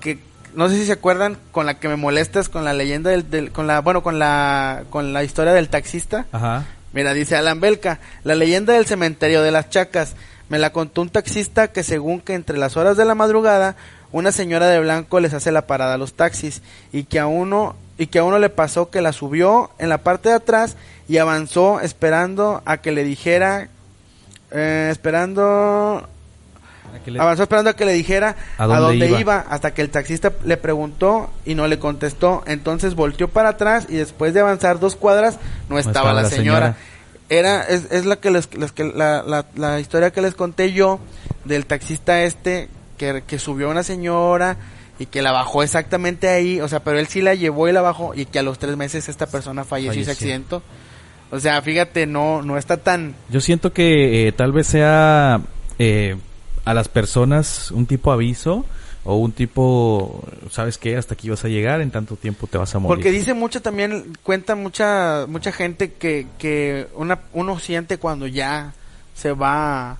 que no sé si se acuerdan con la que me molestas con la leyenda del, del- con la, bueno, con la, con la historia del taxista. Ajá. Mira, dice Alan Belka, la leyenda del cementerio de las chacas. Me la contó un taxista que según que entre las horas de la madrugada, una señora de blanco les hace la parada a los taxis y que a uno y que a uno le pasó que la subió en la parte de atrás y avanzó esperando a que le dijera eh, esperando le- avanzó esperando a que le dijera ¿A a dónde iba? iba? hasta que el taxista le preguntó y no le contestó. Entonces volteó para atrás y después de avanzar dos cuadras no estaba, la, señora. Era es, es la que les, que la, la, la historia que les conté yo del taxista este que, que subió a una señora y que la bajó exactamente ahí, o sea, pero él sí la llevó y la bajó y que a los tres meses esta persona falleció y se Falleció. accidentó. O sea, fíjate, no no está tan Yo siento que eh, tal vez sea eh, a las personas un tipo aviso o un tipo, ¿sabes qué? Hasta aquí vas a llegar, en tanto tiempo te vas a morir. Porque dice mucho también, cuenta mucha mucha gente que, que una, uno siente cuando ya se va,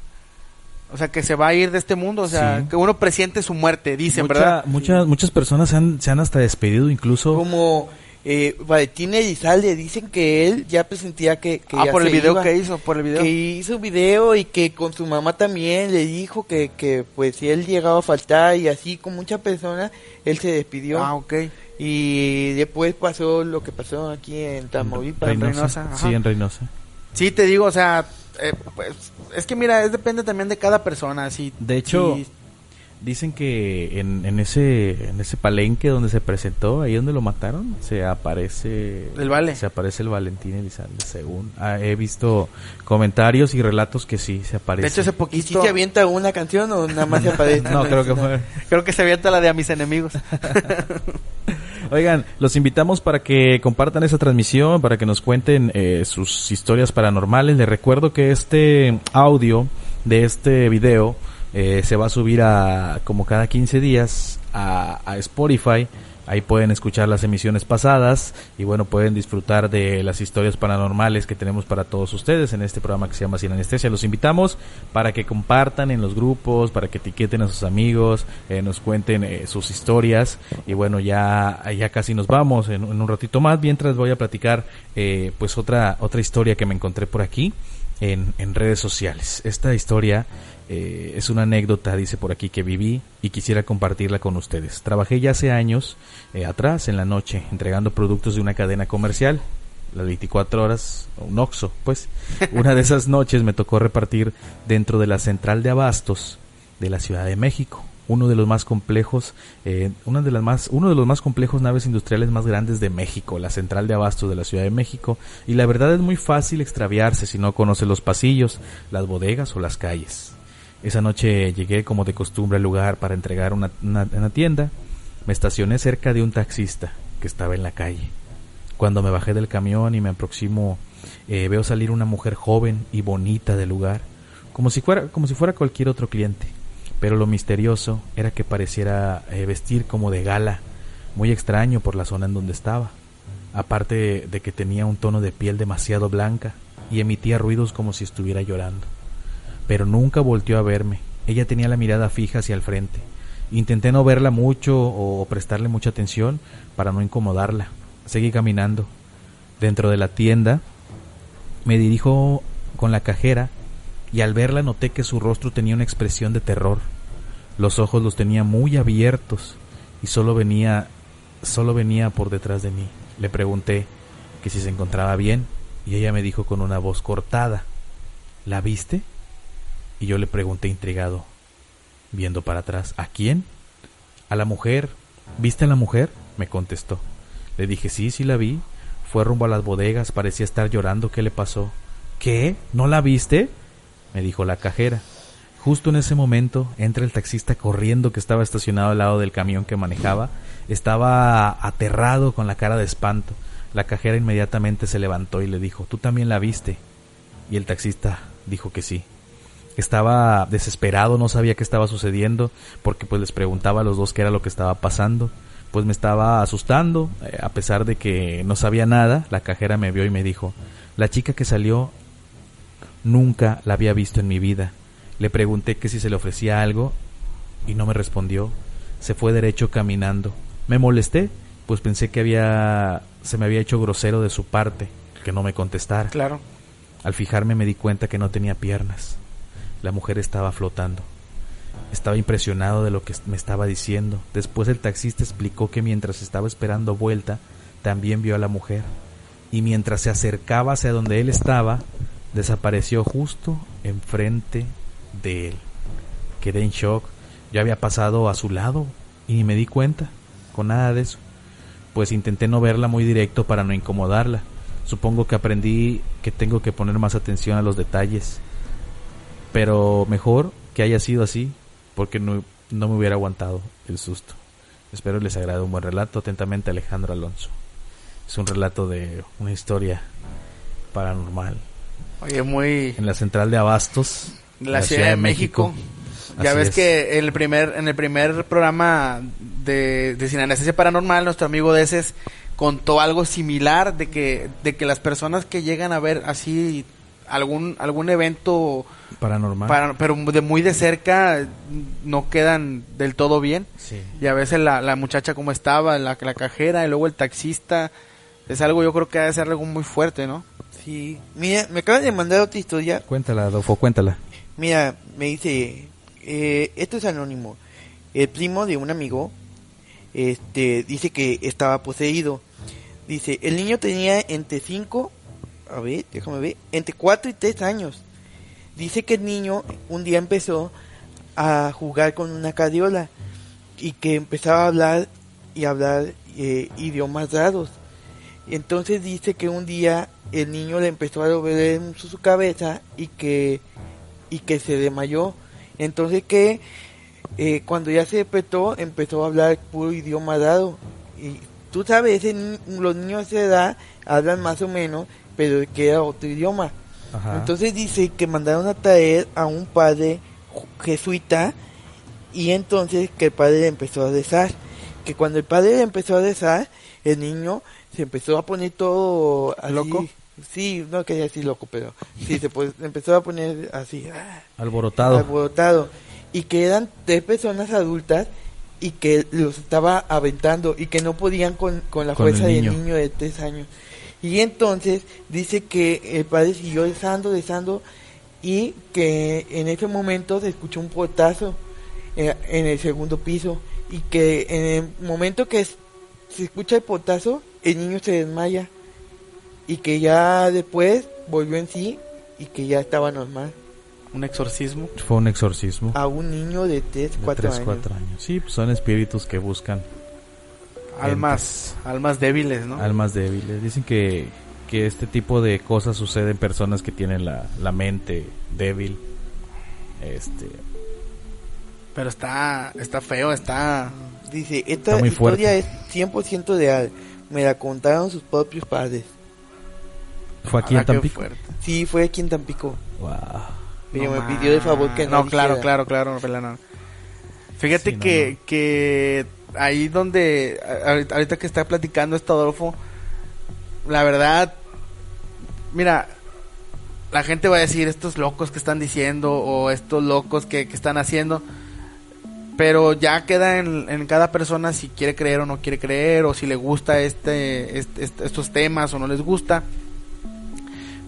o sea, que se va a ir de este mundo, o sea, Sí. que uno presiente su muerte, dicen, Mucha- ¿verdad? Muchas, muchas personas se han, se han hasta despedido incluso. Como eh, Valentín Elizalde, dicen que él ya presentía que, que ah, ya por el video iba, que hizo, por el video. que hizo video y que con su mamá también le dijo que, que pues si él llegaba a faltar y así con muchas personas, él se despidió. Ah, ok. Y después pasó lo que pasó aquí en Tamaulipas. Reynosa. Reynosa, ajá. Sí, en Reynosa. Sí, te digo, o sea, eh, pues, es que mira, es depende también de cada persona, así. De hecho, sí, dicen que en, en ese en ese palenque donde se presentó, ahí donde lo mataron, se aparece El Vale. se aparece el Valentín Elizalde, según ah, he visto comentarios y relatos que sí se aparece. de hecho hace ¿Y si poquito, se avienta una canción o nada más se aparece? no, creo que fue. creo que se avienta la de a mis enemigos. Oigan, los invitamos para que compartan esta transmisión, para que nos cuenten eh, sus historias paranormales. Les recuerdo que este audio de este video eh, se va a subir a como cada 15 días a, Spotify. Ahí pueden escuchar las emisiones pasadas y bueno, pueden disfrutar de las historias paranormales que tenemos para todos ustedes en este programa que se llama Sin Anestesia. Los invitamos para que compartan en los grupos, para que etiqueten a sus amigos, eh, nos cuenten eh, sus historias y bueno, ya, ya casi nos vamos en, en un ratito más. Mientras voy a platicar eh, pues otra, otra historia que me encontré por aquí en, en redes sociales. Esta historia eh, es una anécdota, dice por aquí, que viví y quisiera compartirla con ustedes. Trabajé ya hace años eh, atrás, en la noche, entregando productos de una cadena comercial, las 24 horas, un Oxxo, pues. Una de esas noches me tocó repartir dentro de la central de abastos de la Ciudad de México. Uno de los más complejos, eh, una de las más, uno de los más complejos naves industriales más grandes de México, la central de abastos de la Ciudad de México. Y la verdad es muy fácil extraviarse si no conoce los pasillos, las bodegas o las calles. Esa noche llegué como de costumbre al lugar para entregar una, tienda. Me estacioné cerca de un taxista que estaba en la calle. Cuando me bajé del camión y me aproximo, eh, veo salir una mujer joven y bonita del lugar, como si fuera, como si fuera cualquier otro cliente. Pero lo misterioso era que pareciera eh, vestir como de gala, muy extraño por la zona en donde estaba. Aparte de que tenía un tono de piel demasiado blanca y emitía ruidos como si estuviera llorando pero nunca volteó a verme. Ella tenía la mirada fija hacia el frente. Intenté no verla mucho o prestarle mucha atención para no incomodarla. Seguí caminando. Dentro de la tienda me dirijo con la cajera y al verla noté que su rostro tenía una expresión de terror. Los ojos los tenía muy abiertos y solo venía solo venía por detrás de mí. Le pregunté que si se encontraba bien y ella me dijo con una voz cortada, ¿La viste? Y yo le pregunté intrigado, viendo para atrás, ¿a quién? A la mujer. ¿Viste a la mujer? me contestó. Le dije, sí, sí la vi. Fue rumbo a las bodegas, parecía estar llorando. ¿Qué le pasó? ¿Qué? ¿No la viste? me dijo la cajera. Justo en ese momento entra el taxista corriendo que estaba estacionado al lado del camión que manejaba. Estaba aterrado con la cara de espanto. La cajera inmediatamente se levantó y le dijo, ¿tú también la viste? Y el taxista dijo que sí estaba desesperado, no sabía qué estaba sucediendo, porque pues les preguntaba a los dos qué era lo que estaba pasando. Pues me estaba asustando, eh, a pesar de que no sabía nada, la cajera me vio y me dijo, la chica que salió nunca la había visto en mi vida. Le pregunté que si se le ofrecía algo y no me respondió. Se fue derecho caminando. Me molesté, pues pensé que había se me había hecho grosero de su parte que no me contestara. Claro. Al fijarme me di cuenta que no tenía piernas. La mujer estaba flotando. Estaba impresionado de lo que me estaba diciendo. Después el taxista explicó que mientras estaba esperando vuelta, también vio a la mujer. Y mientras se acercaba hacia donde él estaba, desapareció justo enfrente de él. Quedé en shock. Yo había pasado a su lado y ni me di cuenta con nada de eso. Pues intenté no verla muy directo para no incomodarla. Supongo que aprendí que tengo que poner más atención a los detalles pero mejor que haya sido así, porque no, no me hubiera aguantado el susto. Espero les agrade un buen relato. Atentamente, Alejandro Alonso. Es un relato de una historia paranormal. Oye, muy... En la central de Abastos. De la, Ciudad, de México. Ya Así ves es. que en el primer, en el primer programa de, de Sin Anestesia Paranormal, nuestro amigo Deces contó algo similar de que, de que las personas que llegan a ver así algún, algún evento Paranormal. para- pero de muy de cerca no quedan del todo bien. Sí. Y a veces la, la muchacha como estaba, la, la cajera y luego el taxista. Es algo yo creo que ha de ser algo muy fuerte, ¿no? Sí. Mira, me acaban de mandar otra historia. Cuéntala, Adolfo, cuéntala. Mira, me dice, eh, esto es anónimo. El primo de un amigo, este, dice que estaba poseído. Dice, el niño tenía entre 5, a ver, déjame ver, entre 4 y 3 años. Dice que el niño un día empezó a jugar con una carriola y que empezaba a hablar y hablar eh, idiomas raros. Entonces dice que un día el niño le empezó a doler su, cabeza y que y que se desmayó. Entonces que eh, cuando ya se despertó empezó a hablar puro idioma raro. Y tú sabes, ese los niños de esa edad hablan más o menos, pero que era otro idioma. Ajá. Entonces dice que mandaron a traer a un padre jesuita y entonces que el padre empezó a rezar. Que cuando el padre empezó a rezar, el niño se empezó a poner todo así. ¿Loco? Sí, no quería decir loco, pero sí, se pues, empezó a poner así. Alborotado. alborotado y que eran tres personas adultas y que los estaba aventando y que no podían con, con la fuerza del niño. niño de tres años y entonces dice que el padre siguió rezando rezando y que en ese momento se escuchó un portazo eh, en el segundo piso y que en el momento que es- se escucha el portazo el niño se desmaya y que ya después volvió en sí y que ya estaba normal Un exorcismo. Fue un exorcismo. a un niño de 3, de 4 tres, años. cuatro años. Sí, pues son espíritus que buscan Almas, almas débiles, ¿no? almas débiles. Dicen que, que este tipo de cosas sucede en personas que tienen la, la mente débil. Este, Pero está, está feo, está... Dice, esta Está muy historia fuerte. es 100% real. Me la contaron sus propios padres. fue aquí Ah, en Tampico. Sí, fue aquí en Tampico. Wow. Pero No me pidió de favor que no No, claro, claro, claro, Pela, no. Fíjate Sí, no, que, no. que ahí donde, ahorita que está platicando esto Adolfo, la verdad, mira, la gente va a decir estos locos que están diciendo o estos locos que, que están haciendo, pero ya queda en, en cada persona si quiere creer o no quiere creer o si le gusta este, este- este- estos temas o no les gusta.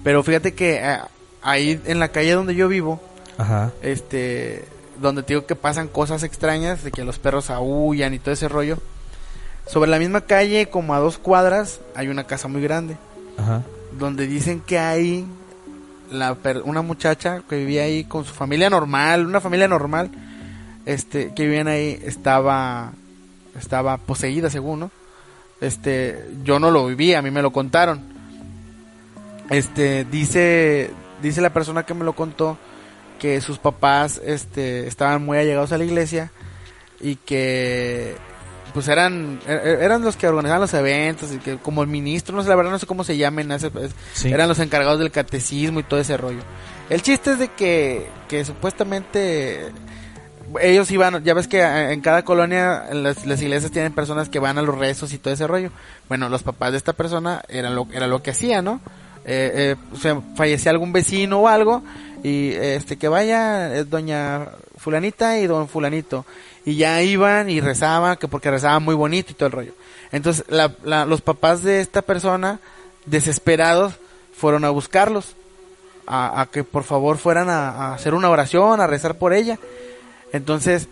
Pero fíjate que eh, ahí en la calle donde yo vivo, Ajá. este donde te digo que pasan cosas extrañas de que los perros aullan y todo ese rollo. Sobre la misma calle como a dos cuadras hay una casa muy grande. Ajá. donde dicen que hay la per- una muchacha que vivía ahí con su familia normal una familia normal este que vivían ahí estaba estaba poseída según no este yo no lo viví a mí me lo contaron. Este dice dice la persona que me lo contó que sus papás este estaban muy allegados a la iglesia y que pues eran er- eran los que organizaban los eventos y que como el ministro no sé la verdad no sé cómo se llamen ese- es- Sí. eran los encargados del catecismo y todo ese rollo el chiste es de que que supuestamente ellos iban, ya ves que en cada colonia las, las iglesias tienen personas que van a los rezos y todo ese rollo. Bueno, los papás de esta persona eran lo, era lo que hacían, ¿no? Eh, eh, fallecía algún vecino o algo y este que vaya eh, doña fulanita y don fulanito y ya iban y rezaban que porque rezaban muy bonito y todo el rollo. Entonces la, la- los papás de esta persona desesperados fueron a buscarlos a, a que por favor fueran a, a hacer una oración, a rezar por ella. Entonces,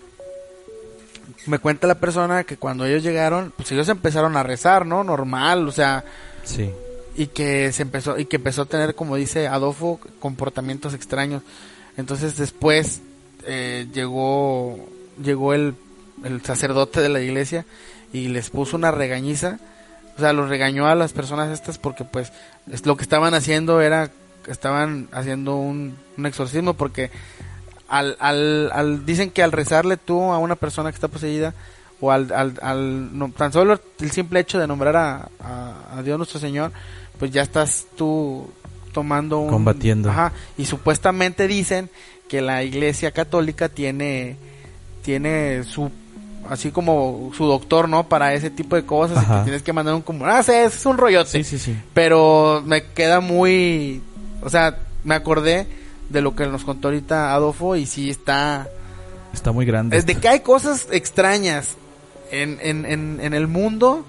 me cuenta la persona que cuando ellos llegaron, pues ellos empezaron a rezar, ¿no? Normal, o sea, Sí. Y que se empezó y que empezó a tener, como dice Adolfo, comportamientos extraños. Entonces después eh, llegó llegó el, el sacerdote de la iglesia y les puso una regañiza, o sea, los regañó a las personas estas porque pues es- lo que estaban haciendo era estaban haciendo un, un exorcismo porque al, al, al- dicen que al rezarle tú a una persona que está poseída o al, al, al no- tan solo el simple hecho de nombrar a, a Dios nuestro Señor pues ya estás tú tomando un Combatiendo. ajá y supuestamente dicen que la Iglesia Católica tiene tiene su así como su doctor no para ese tipo de cosas y que tienes que mandar un como ah sí, es un rollote Sí, sí, sí. pero me queda muy o sea me acordé de lo que nos contó ahorita Adolfo y sí está Está muy grande. es de que hay cosas extrañas en, en, en, en el mundo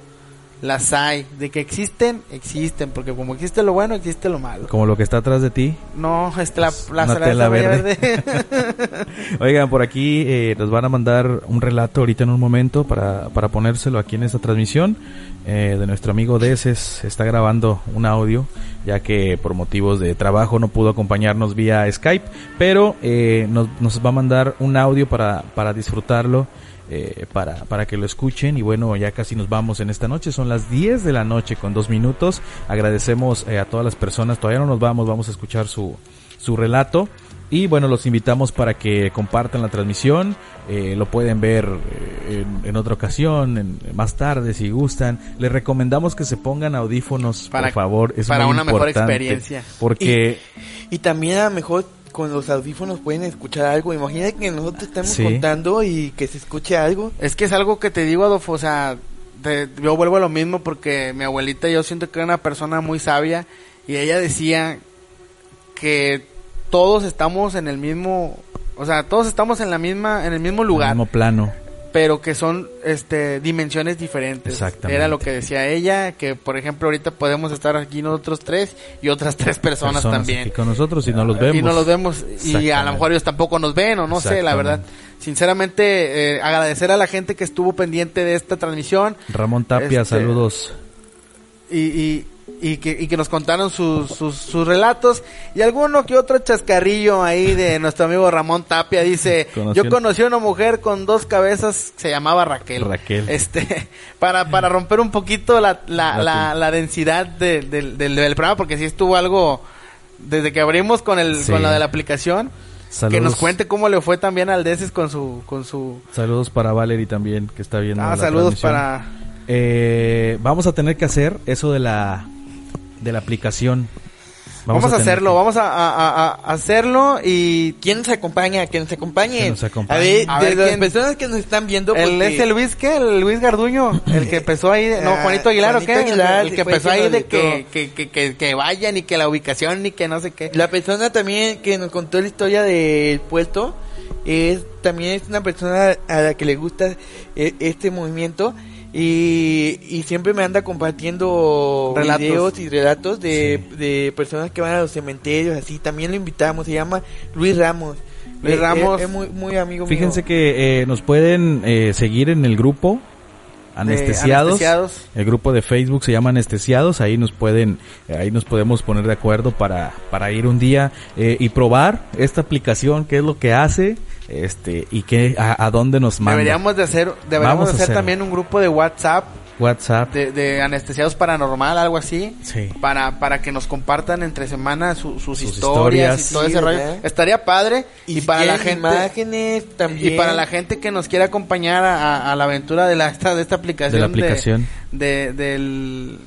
las hay de que existen existen porque como existe lo bueno existe lo malo Como lo que está atrás de ti. no es la, la, Una la- la verde. Oigan, por aquí eh, nos van a mandar un relato ahorita en un momento para, para ponérselo aquí en esta transmisión eh, de nuestro amigo Deses. Está grabando un audio, ya que por motivos de trabajo no pudo acompañarnos vía Skype, pero eh, nos, nos va a mandar un audio para, para disfrutarlo. Eh, para, para que lo escuchen y bueno ya casi nos vamos en esta noche son las 10 de la noche con dos minutos agradecemos eh, a todas las personas todavía no nos vamos vamos a escuchar su, su relato Y bueno, los invitamos para que compartan la transmisión. Eh, lo pueden ver eh, en, en otra ocasión, en, más tarde si gustan. Les recomendamos que se pongan audífonos, Para- por favor. Es para muy una mejor importante, experiencia. Porque Y también a lo mejor con los audífonos pueden escuchar algo. Imagina que nosotros estamos Sí. contando y que se escuche algo. Es que es algo que te digo, Adolfo, o sea, te- yo vuelvo a lo mismo porque mi abuelita yo siento que era una persona muy sabia y ella decía que todos estamos en el mismo, o sea, todos estamos en la misma, en el mismo en el lugar, mismo plano. Pero que son, este, dimensiones diferentes. Exactamente. Era lo que decía ella, que por ejemplo ahorita podemos estar aquí nosotros tres y otras tres personas, Personas también. aquí con nosotros y no los vemos. Y no los vemos. Y a lo mejor ellos tampoco nos ven o no sé, la verdad. Sinceramente, eh, agradecer a la gente que estuvo pendiente de esta transmisión Ramón Tapia, Este, saludos. y, y, y que, y que nos contaron sus, sus, sus relatos. Y alguno que otro chascarrillo ahí de nuestro amigo Ramón Tapia dice, Conoció- yo conocí a una mujer con dos cabezas, se llamaba Raquel. Raquel. Este, para, para romper un poquito la, la, La densidad de- del, del, programa, porque sí estuvo algo, desde que abrimos con el, Sí. con la de la aplicación, Saludos. que nos cuente cómo le fue también al Deces con su, con su, Saludos para Valerie también, que está viendo. ah, la saludos para, Eh, vamos a tener que hacer eso de la de la aplicación. vamos, a, tener hacerlo, que- vamos a, a- a- a hacerlo y ¿Quién nos acompaña? Que nos acompañen. Que nos acompañen. A ver, A de ver, las ¿quién? personas que nos están viendo. El, porque- es el Luis, ¿qué? El Luis Garduño, el que empezó ahí, de- no, Ah, Juanito Aguilar, ¿o qué? Juanito Aguilar, el que empezó ahí de que, que, que, que vayan y que la ubicación y que no sé qué. La persona también que nos contó la historia del puerto es también es una persona a la que le gusta eh, este movimiento y, y siempre me anda compartiendo Relatos. videos y relatos de, de personas que van a los cementerios así también lo invitamos se llama Luis Ramos Luis Eh, eh, Ramos. es, muy muy amigo Fíjense mío. que eh, nos pueden eh, seguir en el grupo Anestesiados. Anestesiados. El grupo de Facebook se llama Anestesiados. Ahí nos pueden, ahí nos podemos poner de acuerdo para, para ir un día eh, y probar esta aplicación, qué es lo que hace, este, y qué, a, a dónde nos manda. Deberíamos de hacer, deberíamos de hacer también un grupo de WhatsApp WhatsApp. de, de anestesiados paranormal, algo así. Sí. Para, para que nos compartan entre semana su- sus, Sus historias, historias. y todo Sí, ese rollo. Estaría padre. Y, si para la gente. imágenes también Y para la gente que nos quiera acompañar a, a- a la aventura de la esta, de esta aplicación De la aplicación. de, del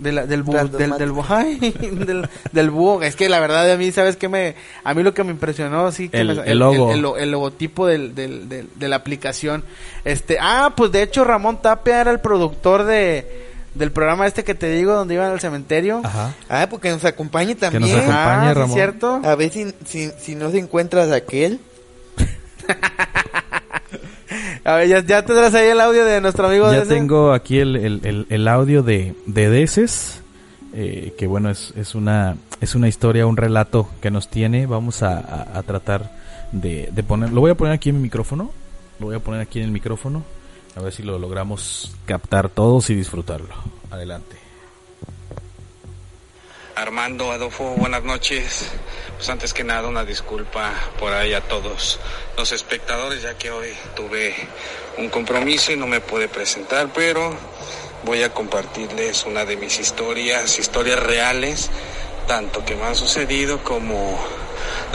de la- del, bu- Random del, del, bu- ay, del, del búho. Es que la verdad a mí, ¿sabes qué? Me, a mí lo que me impresionó, sí, que El- me- el logo. El, lo- el logotipo del, del, del- de la aplicación. Este, ah, pues de hecho Ramón Tapia era el productor de, del programa este que te digo, donde iban al cementerio. Ajá. ah porque nos acompañe también nos acompañe. Ah, ¿sí Ramón. cierto? a ver si, si, si no se encuentra Raquel A ver, ya, ya tendrás ahí el audio de nuestro amigo Ya tengo aquí el, el, el, el audio de, de Deces, eh, que bueno, es, es, una, es una historia, un relato que nos tiene. Vamos a, a- a tratar de, de poner, lo voy a poner aquí en mi micrófono, lo voy a poner aquí en el micrófono, a ver si lo logramos captar todos y disfrutarlo. Adelante. Armando, Adolfo, buenas noches. Pues antes que nada una disculpa por ahí a todos los espectadores, ya que hoy tuve un compromiso y no me pude presentar, pero voy a compartirles una de mis historias, historias reales, tanto que me han sucedido como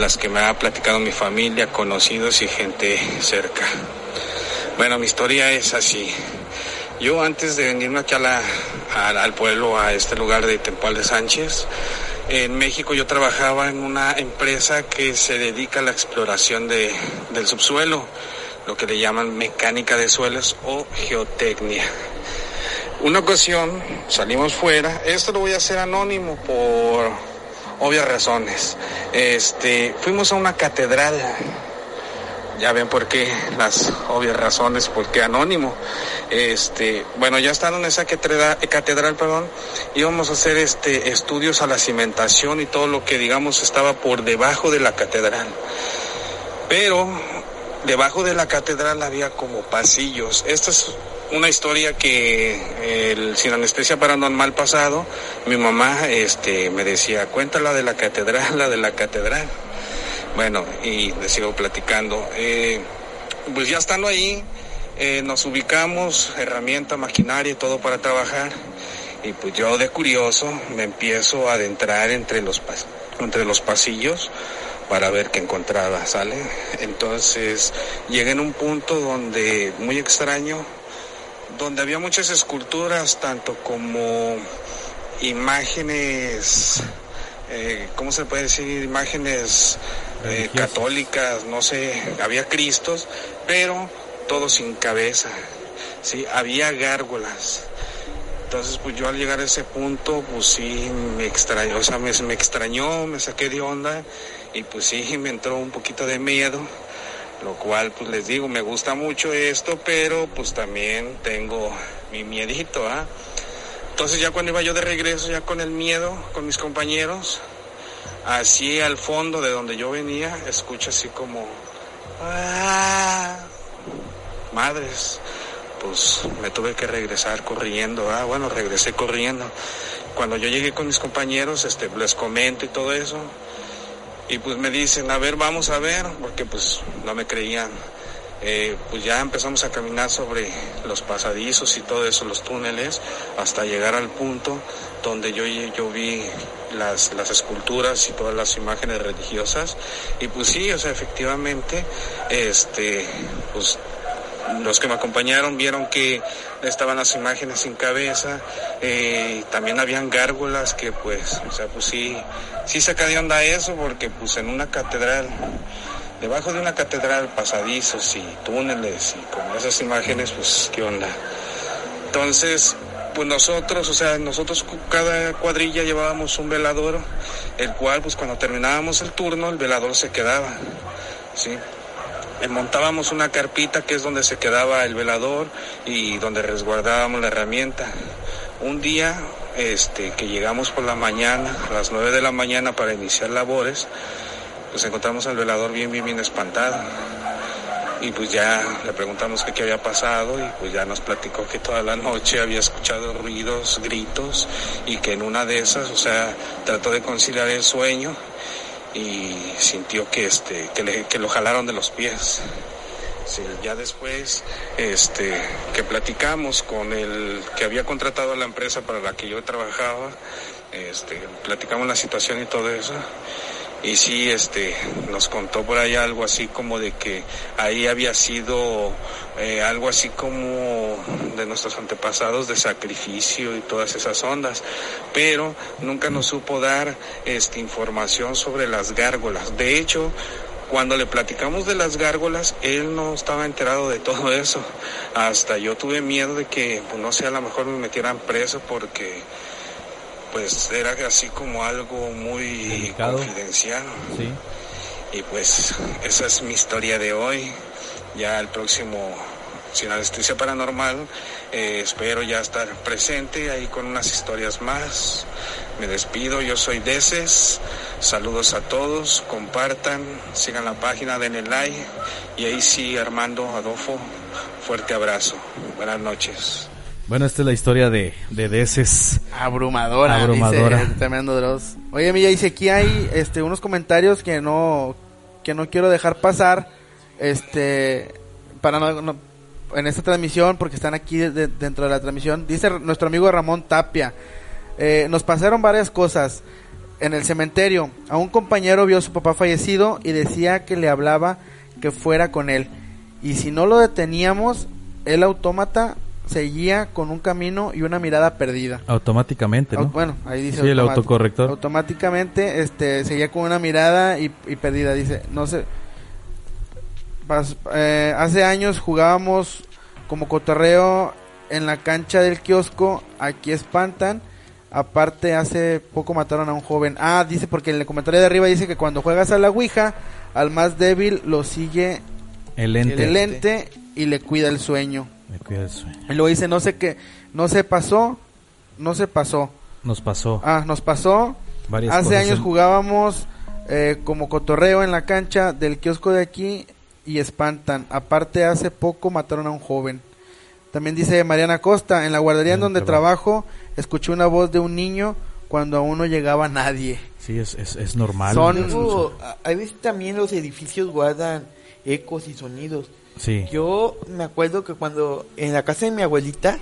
las que me ha platicado mi familia, conocidos y gente cerca. Bueno, mi historia es así. Yo antes de venirme aquí a la- al pueblo, a este lugar de Tempal de Sánchez, en México yo trabajaba en una empresa que se dedica a la exploración de, del subsuelo, lo que le llaman mecánica de suelos o geotecnia. Una ocasión salimos fuera, esto lo voy a hacer anónimo por obvias razones. Este, fuimos a una catedral ya ven por qué, las obvias razones, por qué anónimo. Este, bueno, ya estando en esa catedral, perdón, íbamos a hacer este estudios a la cimentación y todo lo que digamos estaba por debajo de la catedral. Pero debajo de la catedral había como pasillos. Esta es una historia que el sin anestesia paranormal pasado, mi mamá este me decía, cuéntala de la catedral, la de la catedral. Bueno, y les sigo platicando. Eh, pues ya estando ahí, eh, nos ubicamos, herramienta, maquinaria y todo para trabajar. Y pues yo de curioso me empiezo a adentrar entre los, entre los pasillos para ver qué encontraba, ¿sale? Entonces llegué en un punto donde, muy extraño, donde había muchas esculturas, tanto como imágenes, eh, ¿cómo se puede decir? Imágenes eh, católicas, no sé, había cristos, pero todo sin cabeza, ¿sí? Había gárgolas. Entonces, pues yo al llegar a ese punto, pues sí, me extrañó, o sea, me, me extrañó, me saqué de onda y pues sí, me entró un poquito de miedo, lo cual, pues les digo, me gusta mucho esto, pero pues también tengo mi miedito, ¿ah? Entonces ya cuando iba yo de regreso, ya con el miedo, con mis compañeros, así al fondo de donde yo venía, escucho así como... "Ah". Madres, pues me tuve que regresar corriendo. Ah, bueno, regresé corriendo. Cuando yo llegué con mis compañeros, este, les comento y todo eso. Y pues me dicen, a ver, vamos a ver, porque pues no me creían. Eh, pues ya empezamos a caminar sobre los pasadizos y todo eso, los túneles, hasta llegar al punto donde yo, yo vi las, las esculturas y todas las imágenes religiosas. Y pues sí, o sea, efectivamente, este, pues los que me acompañaron vieron que estaban las imágenes sin cabeza, eh, también habían gárgolas que pues, o sea, pues sí, sí saca de onda eso porque pues en una catedral, debajo de una catedral, pasadizos y túneles y con esas imágenes, pues qué onda. Entonces, pues nosotros, o sea, nosotros cada cuadrilla llevábamos un velador, el cual pues cuando terminábamos el turno el velador se quedaba, ¿sí? Eh, montábamos una carpita que es donde se quedaba el velador y donde resguardábamos la herramienta. Un día este, que llegamos por la mañana, a las 9 de la mañana para iniciar labores, pues encontramos al velador bien, bien, bien espantado. Y pues ya le preguntamos qué, había pasado y pues ya nos platicó que toda la noche había escuchado ruidos, gritos y que en una de esas, o sea, trató de conciliar el sueño y sintió que este que, le, que lo jalaron de los pies. Ya después este que platicamos con el que había contratado a la empresa para la que yo trabajaba, este platicamos la situación y todo eso. Y sí, este, nos contó por ahí algo así como de que ahí había sido eh, algo así como de nuestros antepasados de sacrificio y todas esas ondas, pero nunca nos supo dar este, información sobre las gárgolas. De hecho, cuando le platicamos de las gárgolas, él no estaba enterado de todo eso. Hasta yo tuve miedo de que, pues, no sé, a lo mejor me metieran preso porque pues era así como algo muy Delicado. confidencial. Sí. Y pues esa es mi historia de hoy. Ya el próximo Sin Anestesia Paranormal eh, espero ya estar presente ahí con unas historias más. Me despido, yo soy Deces. Saludos a todos, compartan, sigan la página, denle like. Y ahí sí, Armando, Adolfo, fuerte abrazo. Buenas noches. Bueno, esta es la historia de, de Deces. Abrumadora, Abrumadora. dice tremendo Dross. Oye, Milla, dice aquí hay este unos comentarios que no que no quiero dejar pasar este para no, no- en esta transmisión porque están aquí de- de- dentro de la transmisión. Dice nuestro amigo Ramón Tapia. eh, nos pasaron varias cosas en el cementerio. A un compañero vio a su papá fallecido y decía que le hablaba que fuera con él. Y si no lo deteníamos, el autómata seguía con un camino y una mirada perdida. Automáticamente, Au- ¿no? Bueno, ahí dice Sí, el autocorrector. Automáticamente este seguía con una mirada y, y perdida, dice, no sé. Pas- eh, hace años jugábamos como cotorreo en la cancha del kiosco, aquí espantan. Aparte, hace poco mataron a un joven. Ah, dice porque en el comentario de arriba dice que cuando juegas a la Ouija, al más débil lo sigue El lente. el lente y le cuida el sueño. Me cuida el sueño. Y luego dice, no sé qué, no se pasó, no se pasó. Nos pasó Ah, nos pasó. varias Hace cosas. años en- jugábamos eh, como cotorreo en la cancha del kiosco de aquí y espantan. Aparte, hace poco mataron a un joven. También dice Mariana Costa, en la guardería en En donde trabajo. trabajo, escuché una voz de un niño cuando aún no llegaba nadie. Sí, es, es, es normal. Son- a veces también los edificios guardan ecos y sonidos. Sí. Yo me acuerdo que cuando en la casa de mi abuelita,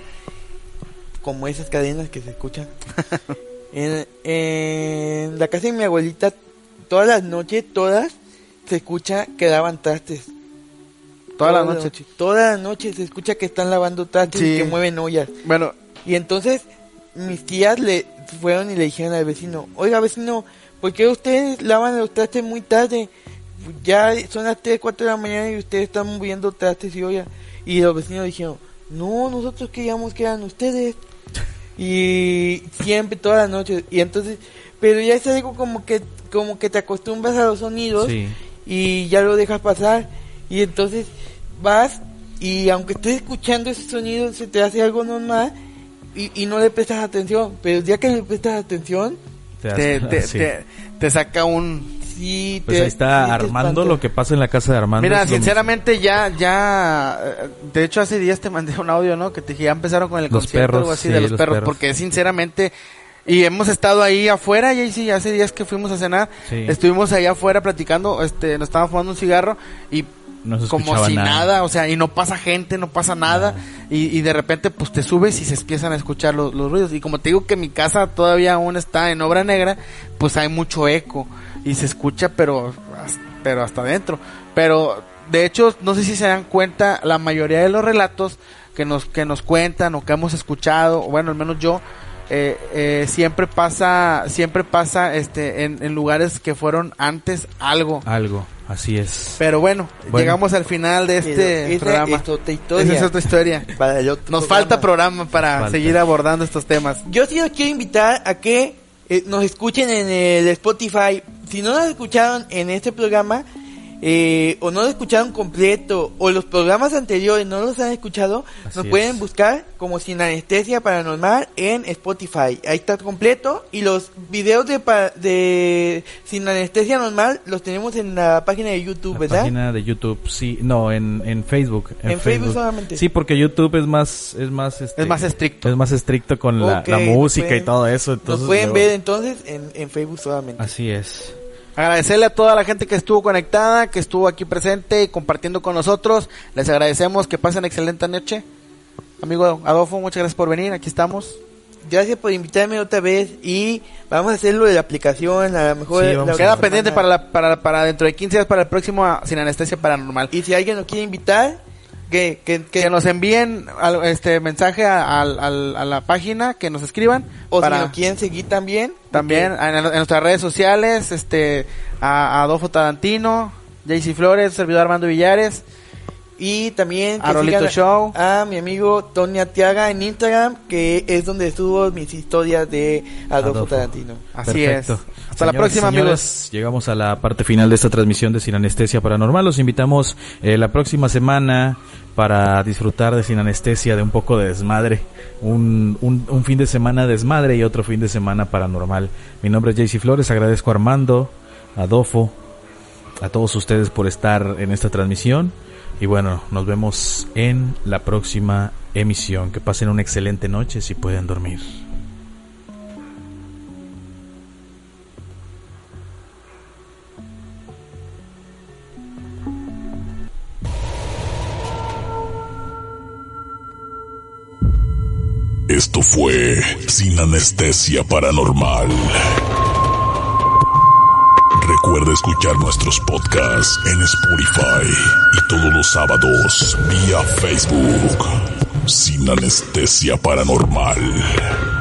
como esas cadenas que se escuchan, en, en la casa de mi abuelita todas las noches, todas, se escucha que lavan trastes. Toda la noche. Toda la noche se escucha que están lavando trastes Sí. y que mueven ollas. Bueno, Y entonces mis tías le fueron y le dijeron al vecino, oiga vecino, ¿por qué ustedes lavan los trastes muy tarde? Ya son las 3, 4 de la mañana y ustedes están moviendo trastes y ollas. Y los vecinos dijeron, no, nosotros queríamos que eran ustedes. Y siempre, todas las noches. Y entonces, pero ya es algo como que, como que te acostumbras a los sonidos Sí. y ya lo dejas pasar. Y entonces vas y aunque estés escuchando ese sonido, se te hace algo normal y, y no le prestas atención. Pero el día que le prestas atención, te, te, sí. te, te saca un... sí Pues te- ahí está sí Armando, lo que pasa en la casa de Armando. Mira, sinceramente ya, ya, eh, de hecho hace días te mandé un audio, ¿no? Que te dije, ya empezaron con el Los concierto perros, algo así sí, de los, los perros, perros. porque sinceramente, y hemos estado ahí afuera, y sí, hace días que fuimos a cenar, estuvimos ahí afuera platicando, este, nos estábamos fumando un cigarro, y No se como si nada. nada. o sea, y no pasa gente, no pasa nada, y, y de repente pues te subes y se empiezan a escuchar los, los ruidos, y como te digo que mi casa todavía aún está en obra negra, pues hay mucho eco, y se escucha pero, pero hasta adentro, pero de hecho, no sé si se dan cuenta, la mayoría de los relatos que nos, que nos cuentan o que hemos escuchado, o bueno, al menos yo, eh, eh, siempre pasa, siempre pasa este, en, en lugares que fueron antes algo. Algo, así es. Pero bueno, Bueno. llegamos al final de este programa. es otra historia. Esa es otra historia. Para el otro Nos programa. falta programa para Falta. seguir abordando estos temas. Yo sí los quiero invitar a que eh, nos escuchen en el Spotify. Si no nos escucharon en este programa, eh, o no lo escucharon completo, o los programas anteriores no los han escuchado, Así nos es. pueden buscar como Sin Anestesia Paranormal en Spotify. Ahí está completo. Y los videos de, de Sin Anestesia Normal los tenemos en la página de YouTube, La ¿verdad? página de YouTube, sí, no, en, en Facebook. En Facebook solamente. Sí, porque YouTube es más, es más, este, Es más estricto. es más estricto con la, música pueden- y todo eso. Entonces, Nos pueden luego- ver entonces en, en Facebook solamente. Así es. Agradecerle a toda la gente que estuvo conectada, que estuvo aquí presente y compartiendo con nosotros. Les agradecemos que pasen excelente noche. Amigo Adolfo, muchas gracias por venir. Aquí estamos. Gracias por invitarme otra vez y vamos a hacerlo de la aplicación, a lo mejor... Sí, la Queda hacer. pendiente para, la, para, para dentro de 15 días para el próximo ah, Sin Anestesia Paranormal. Y si alguien nos quiere invitar, que, que, que, nos envíen al- este mensaje a, al- al- a la página, que nos escriban. o para si nos quieren seguir también. también en, en nuestras redes sociales, este a, a Adolfo Tarantino, JC Flores, servidor Armando Villares. Y también que A Rolito sigan Show. a mi amigo Tony Atiaga en Instagram, que es donde subo mis historias de Adolfo, Adolfo. Tarantino. Así Perfecto. es. Hasta la próxima, señores, amigos. Llegamos a la parte final de esta transmisión de Sin Anestesia Paranormal. Los invitamos eh, la próxima semana para disfrutar de Sin Anestesia, de un poco de desmadre. Un, un, un fin de semana desmadre y otro fin de semana paranormal. Mi nombre es JC Flores. Agradezco a Armando, a Dofo, a todos ustedes por estar en esta transmisión. Y bueno, nos vemos en la próxima emisión. Que pasen una excelente noche si pueden dormir. Esto fue Sin Anestesia Paranormal. Recuerda escuchar nuestros podcasts en Spotify y todos los sábados vía Facebook. Sin Anestesia Paranormal.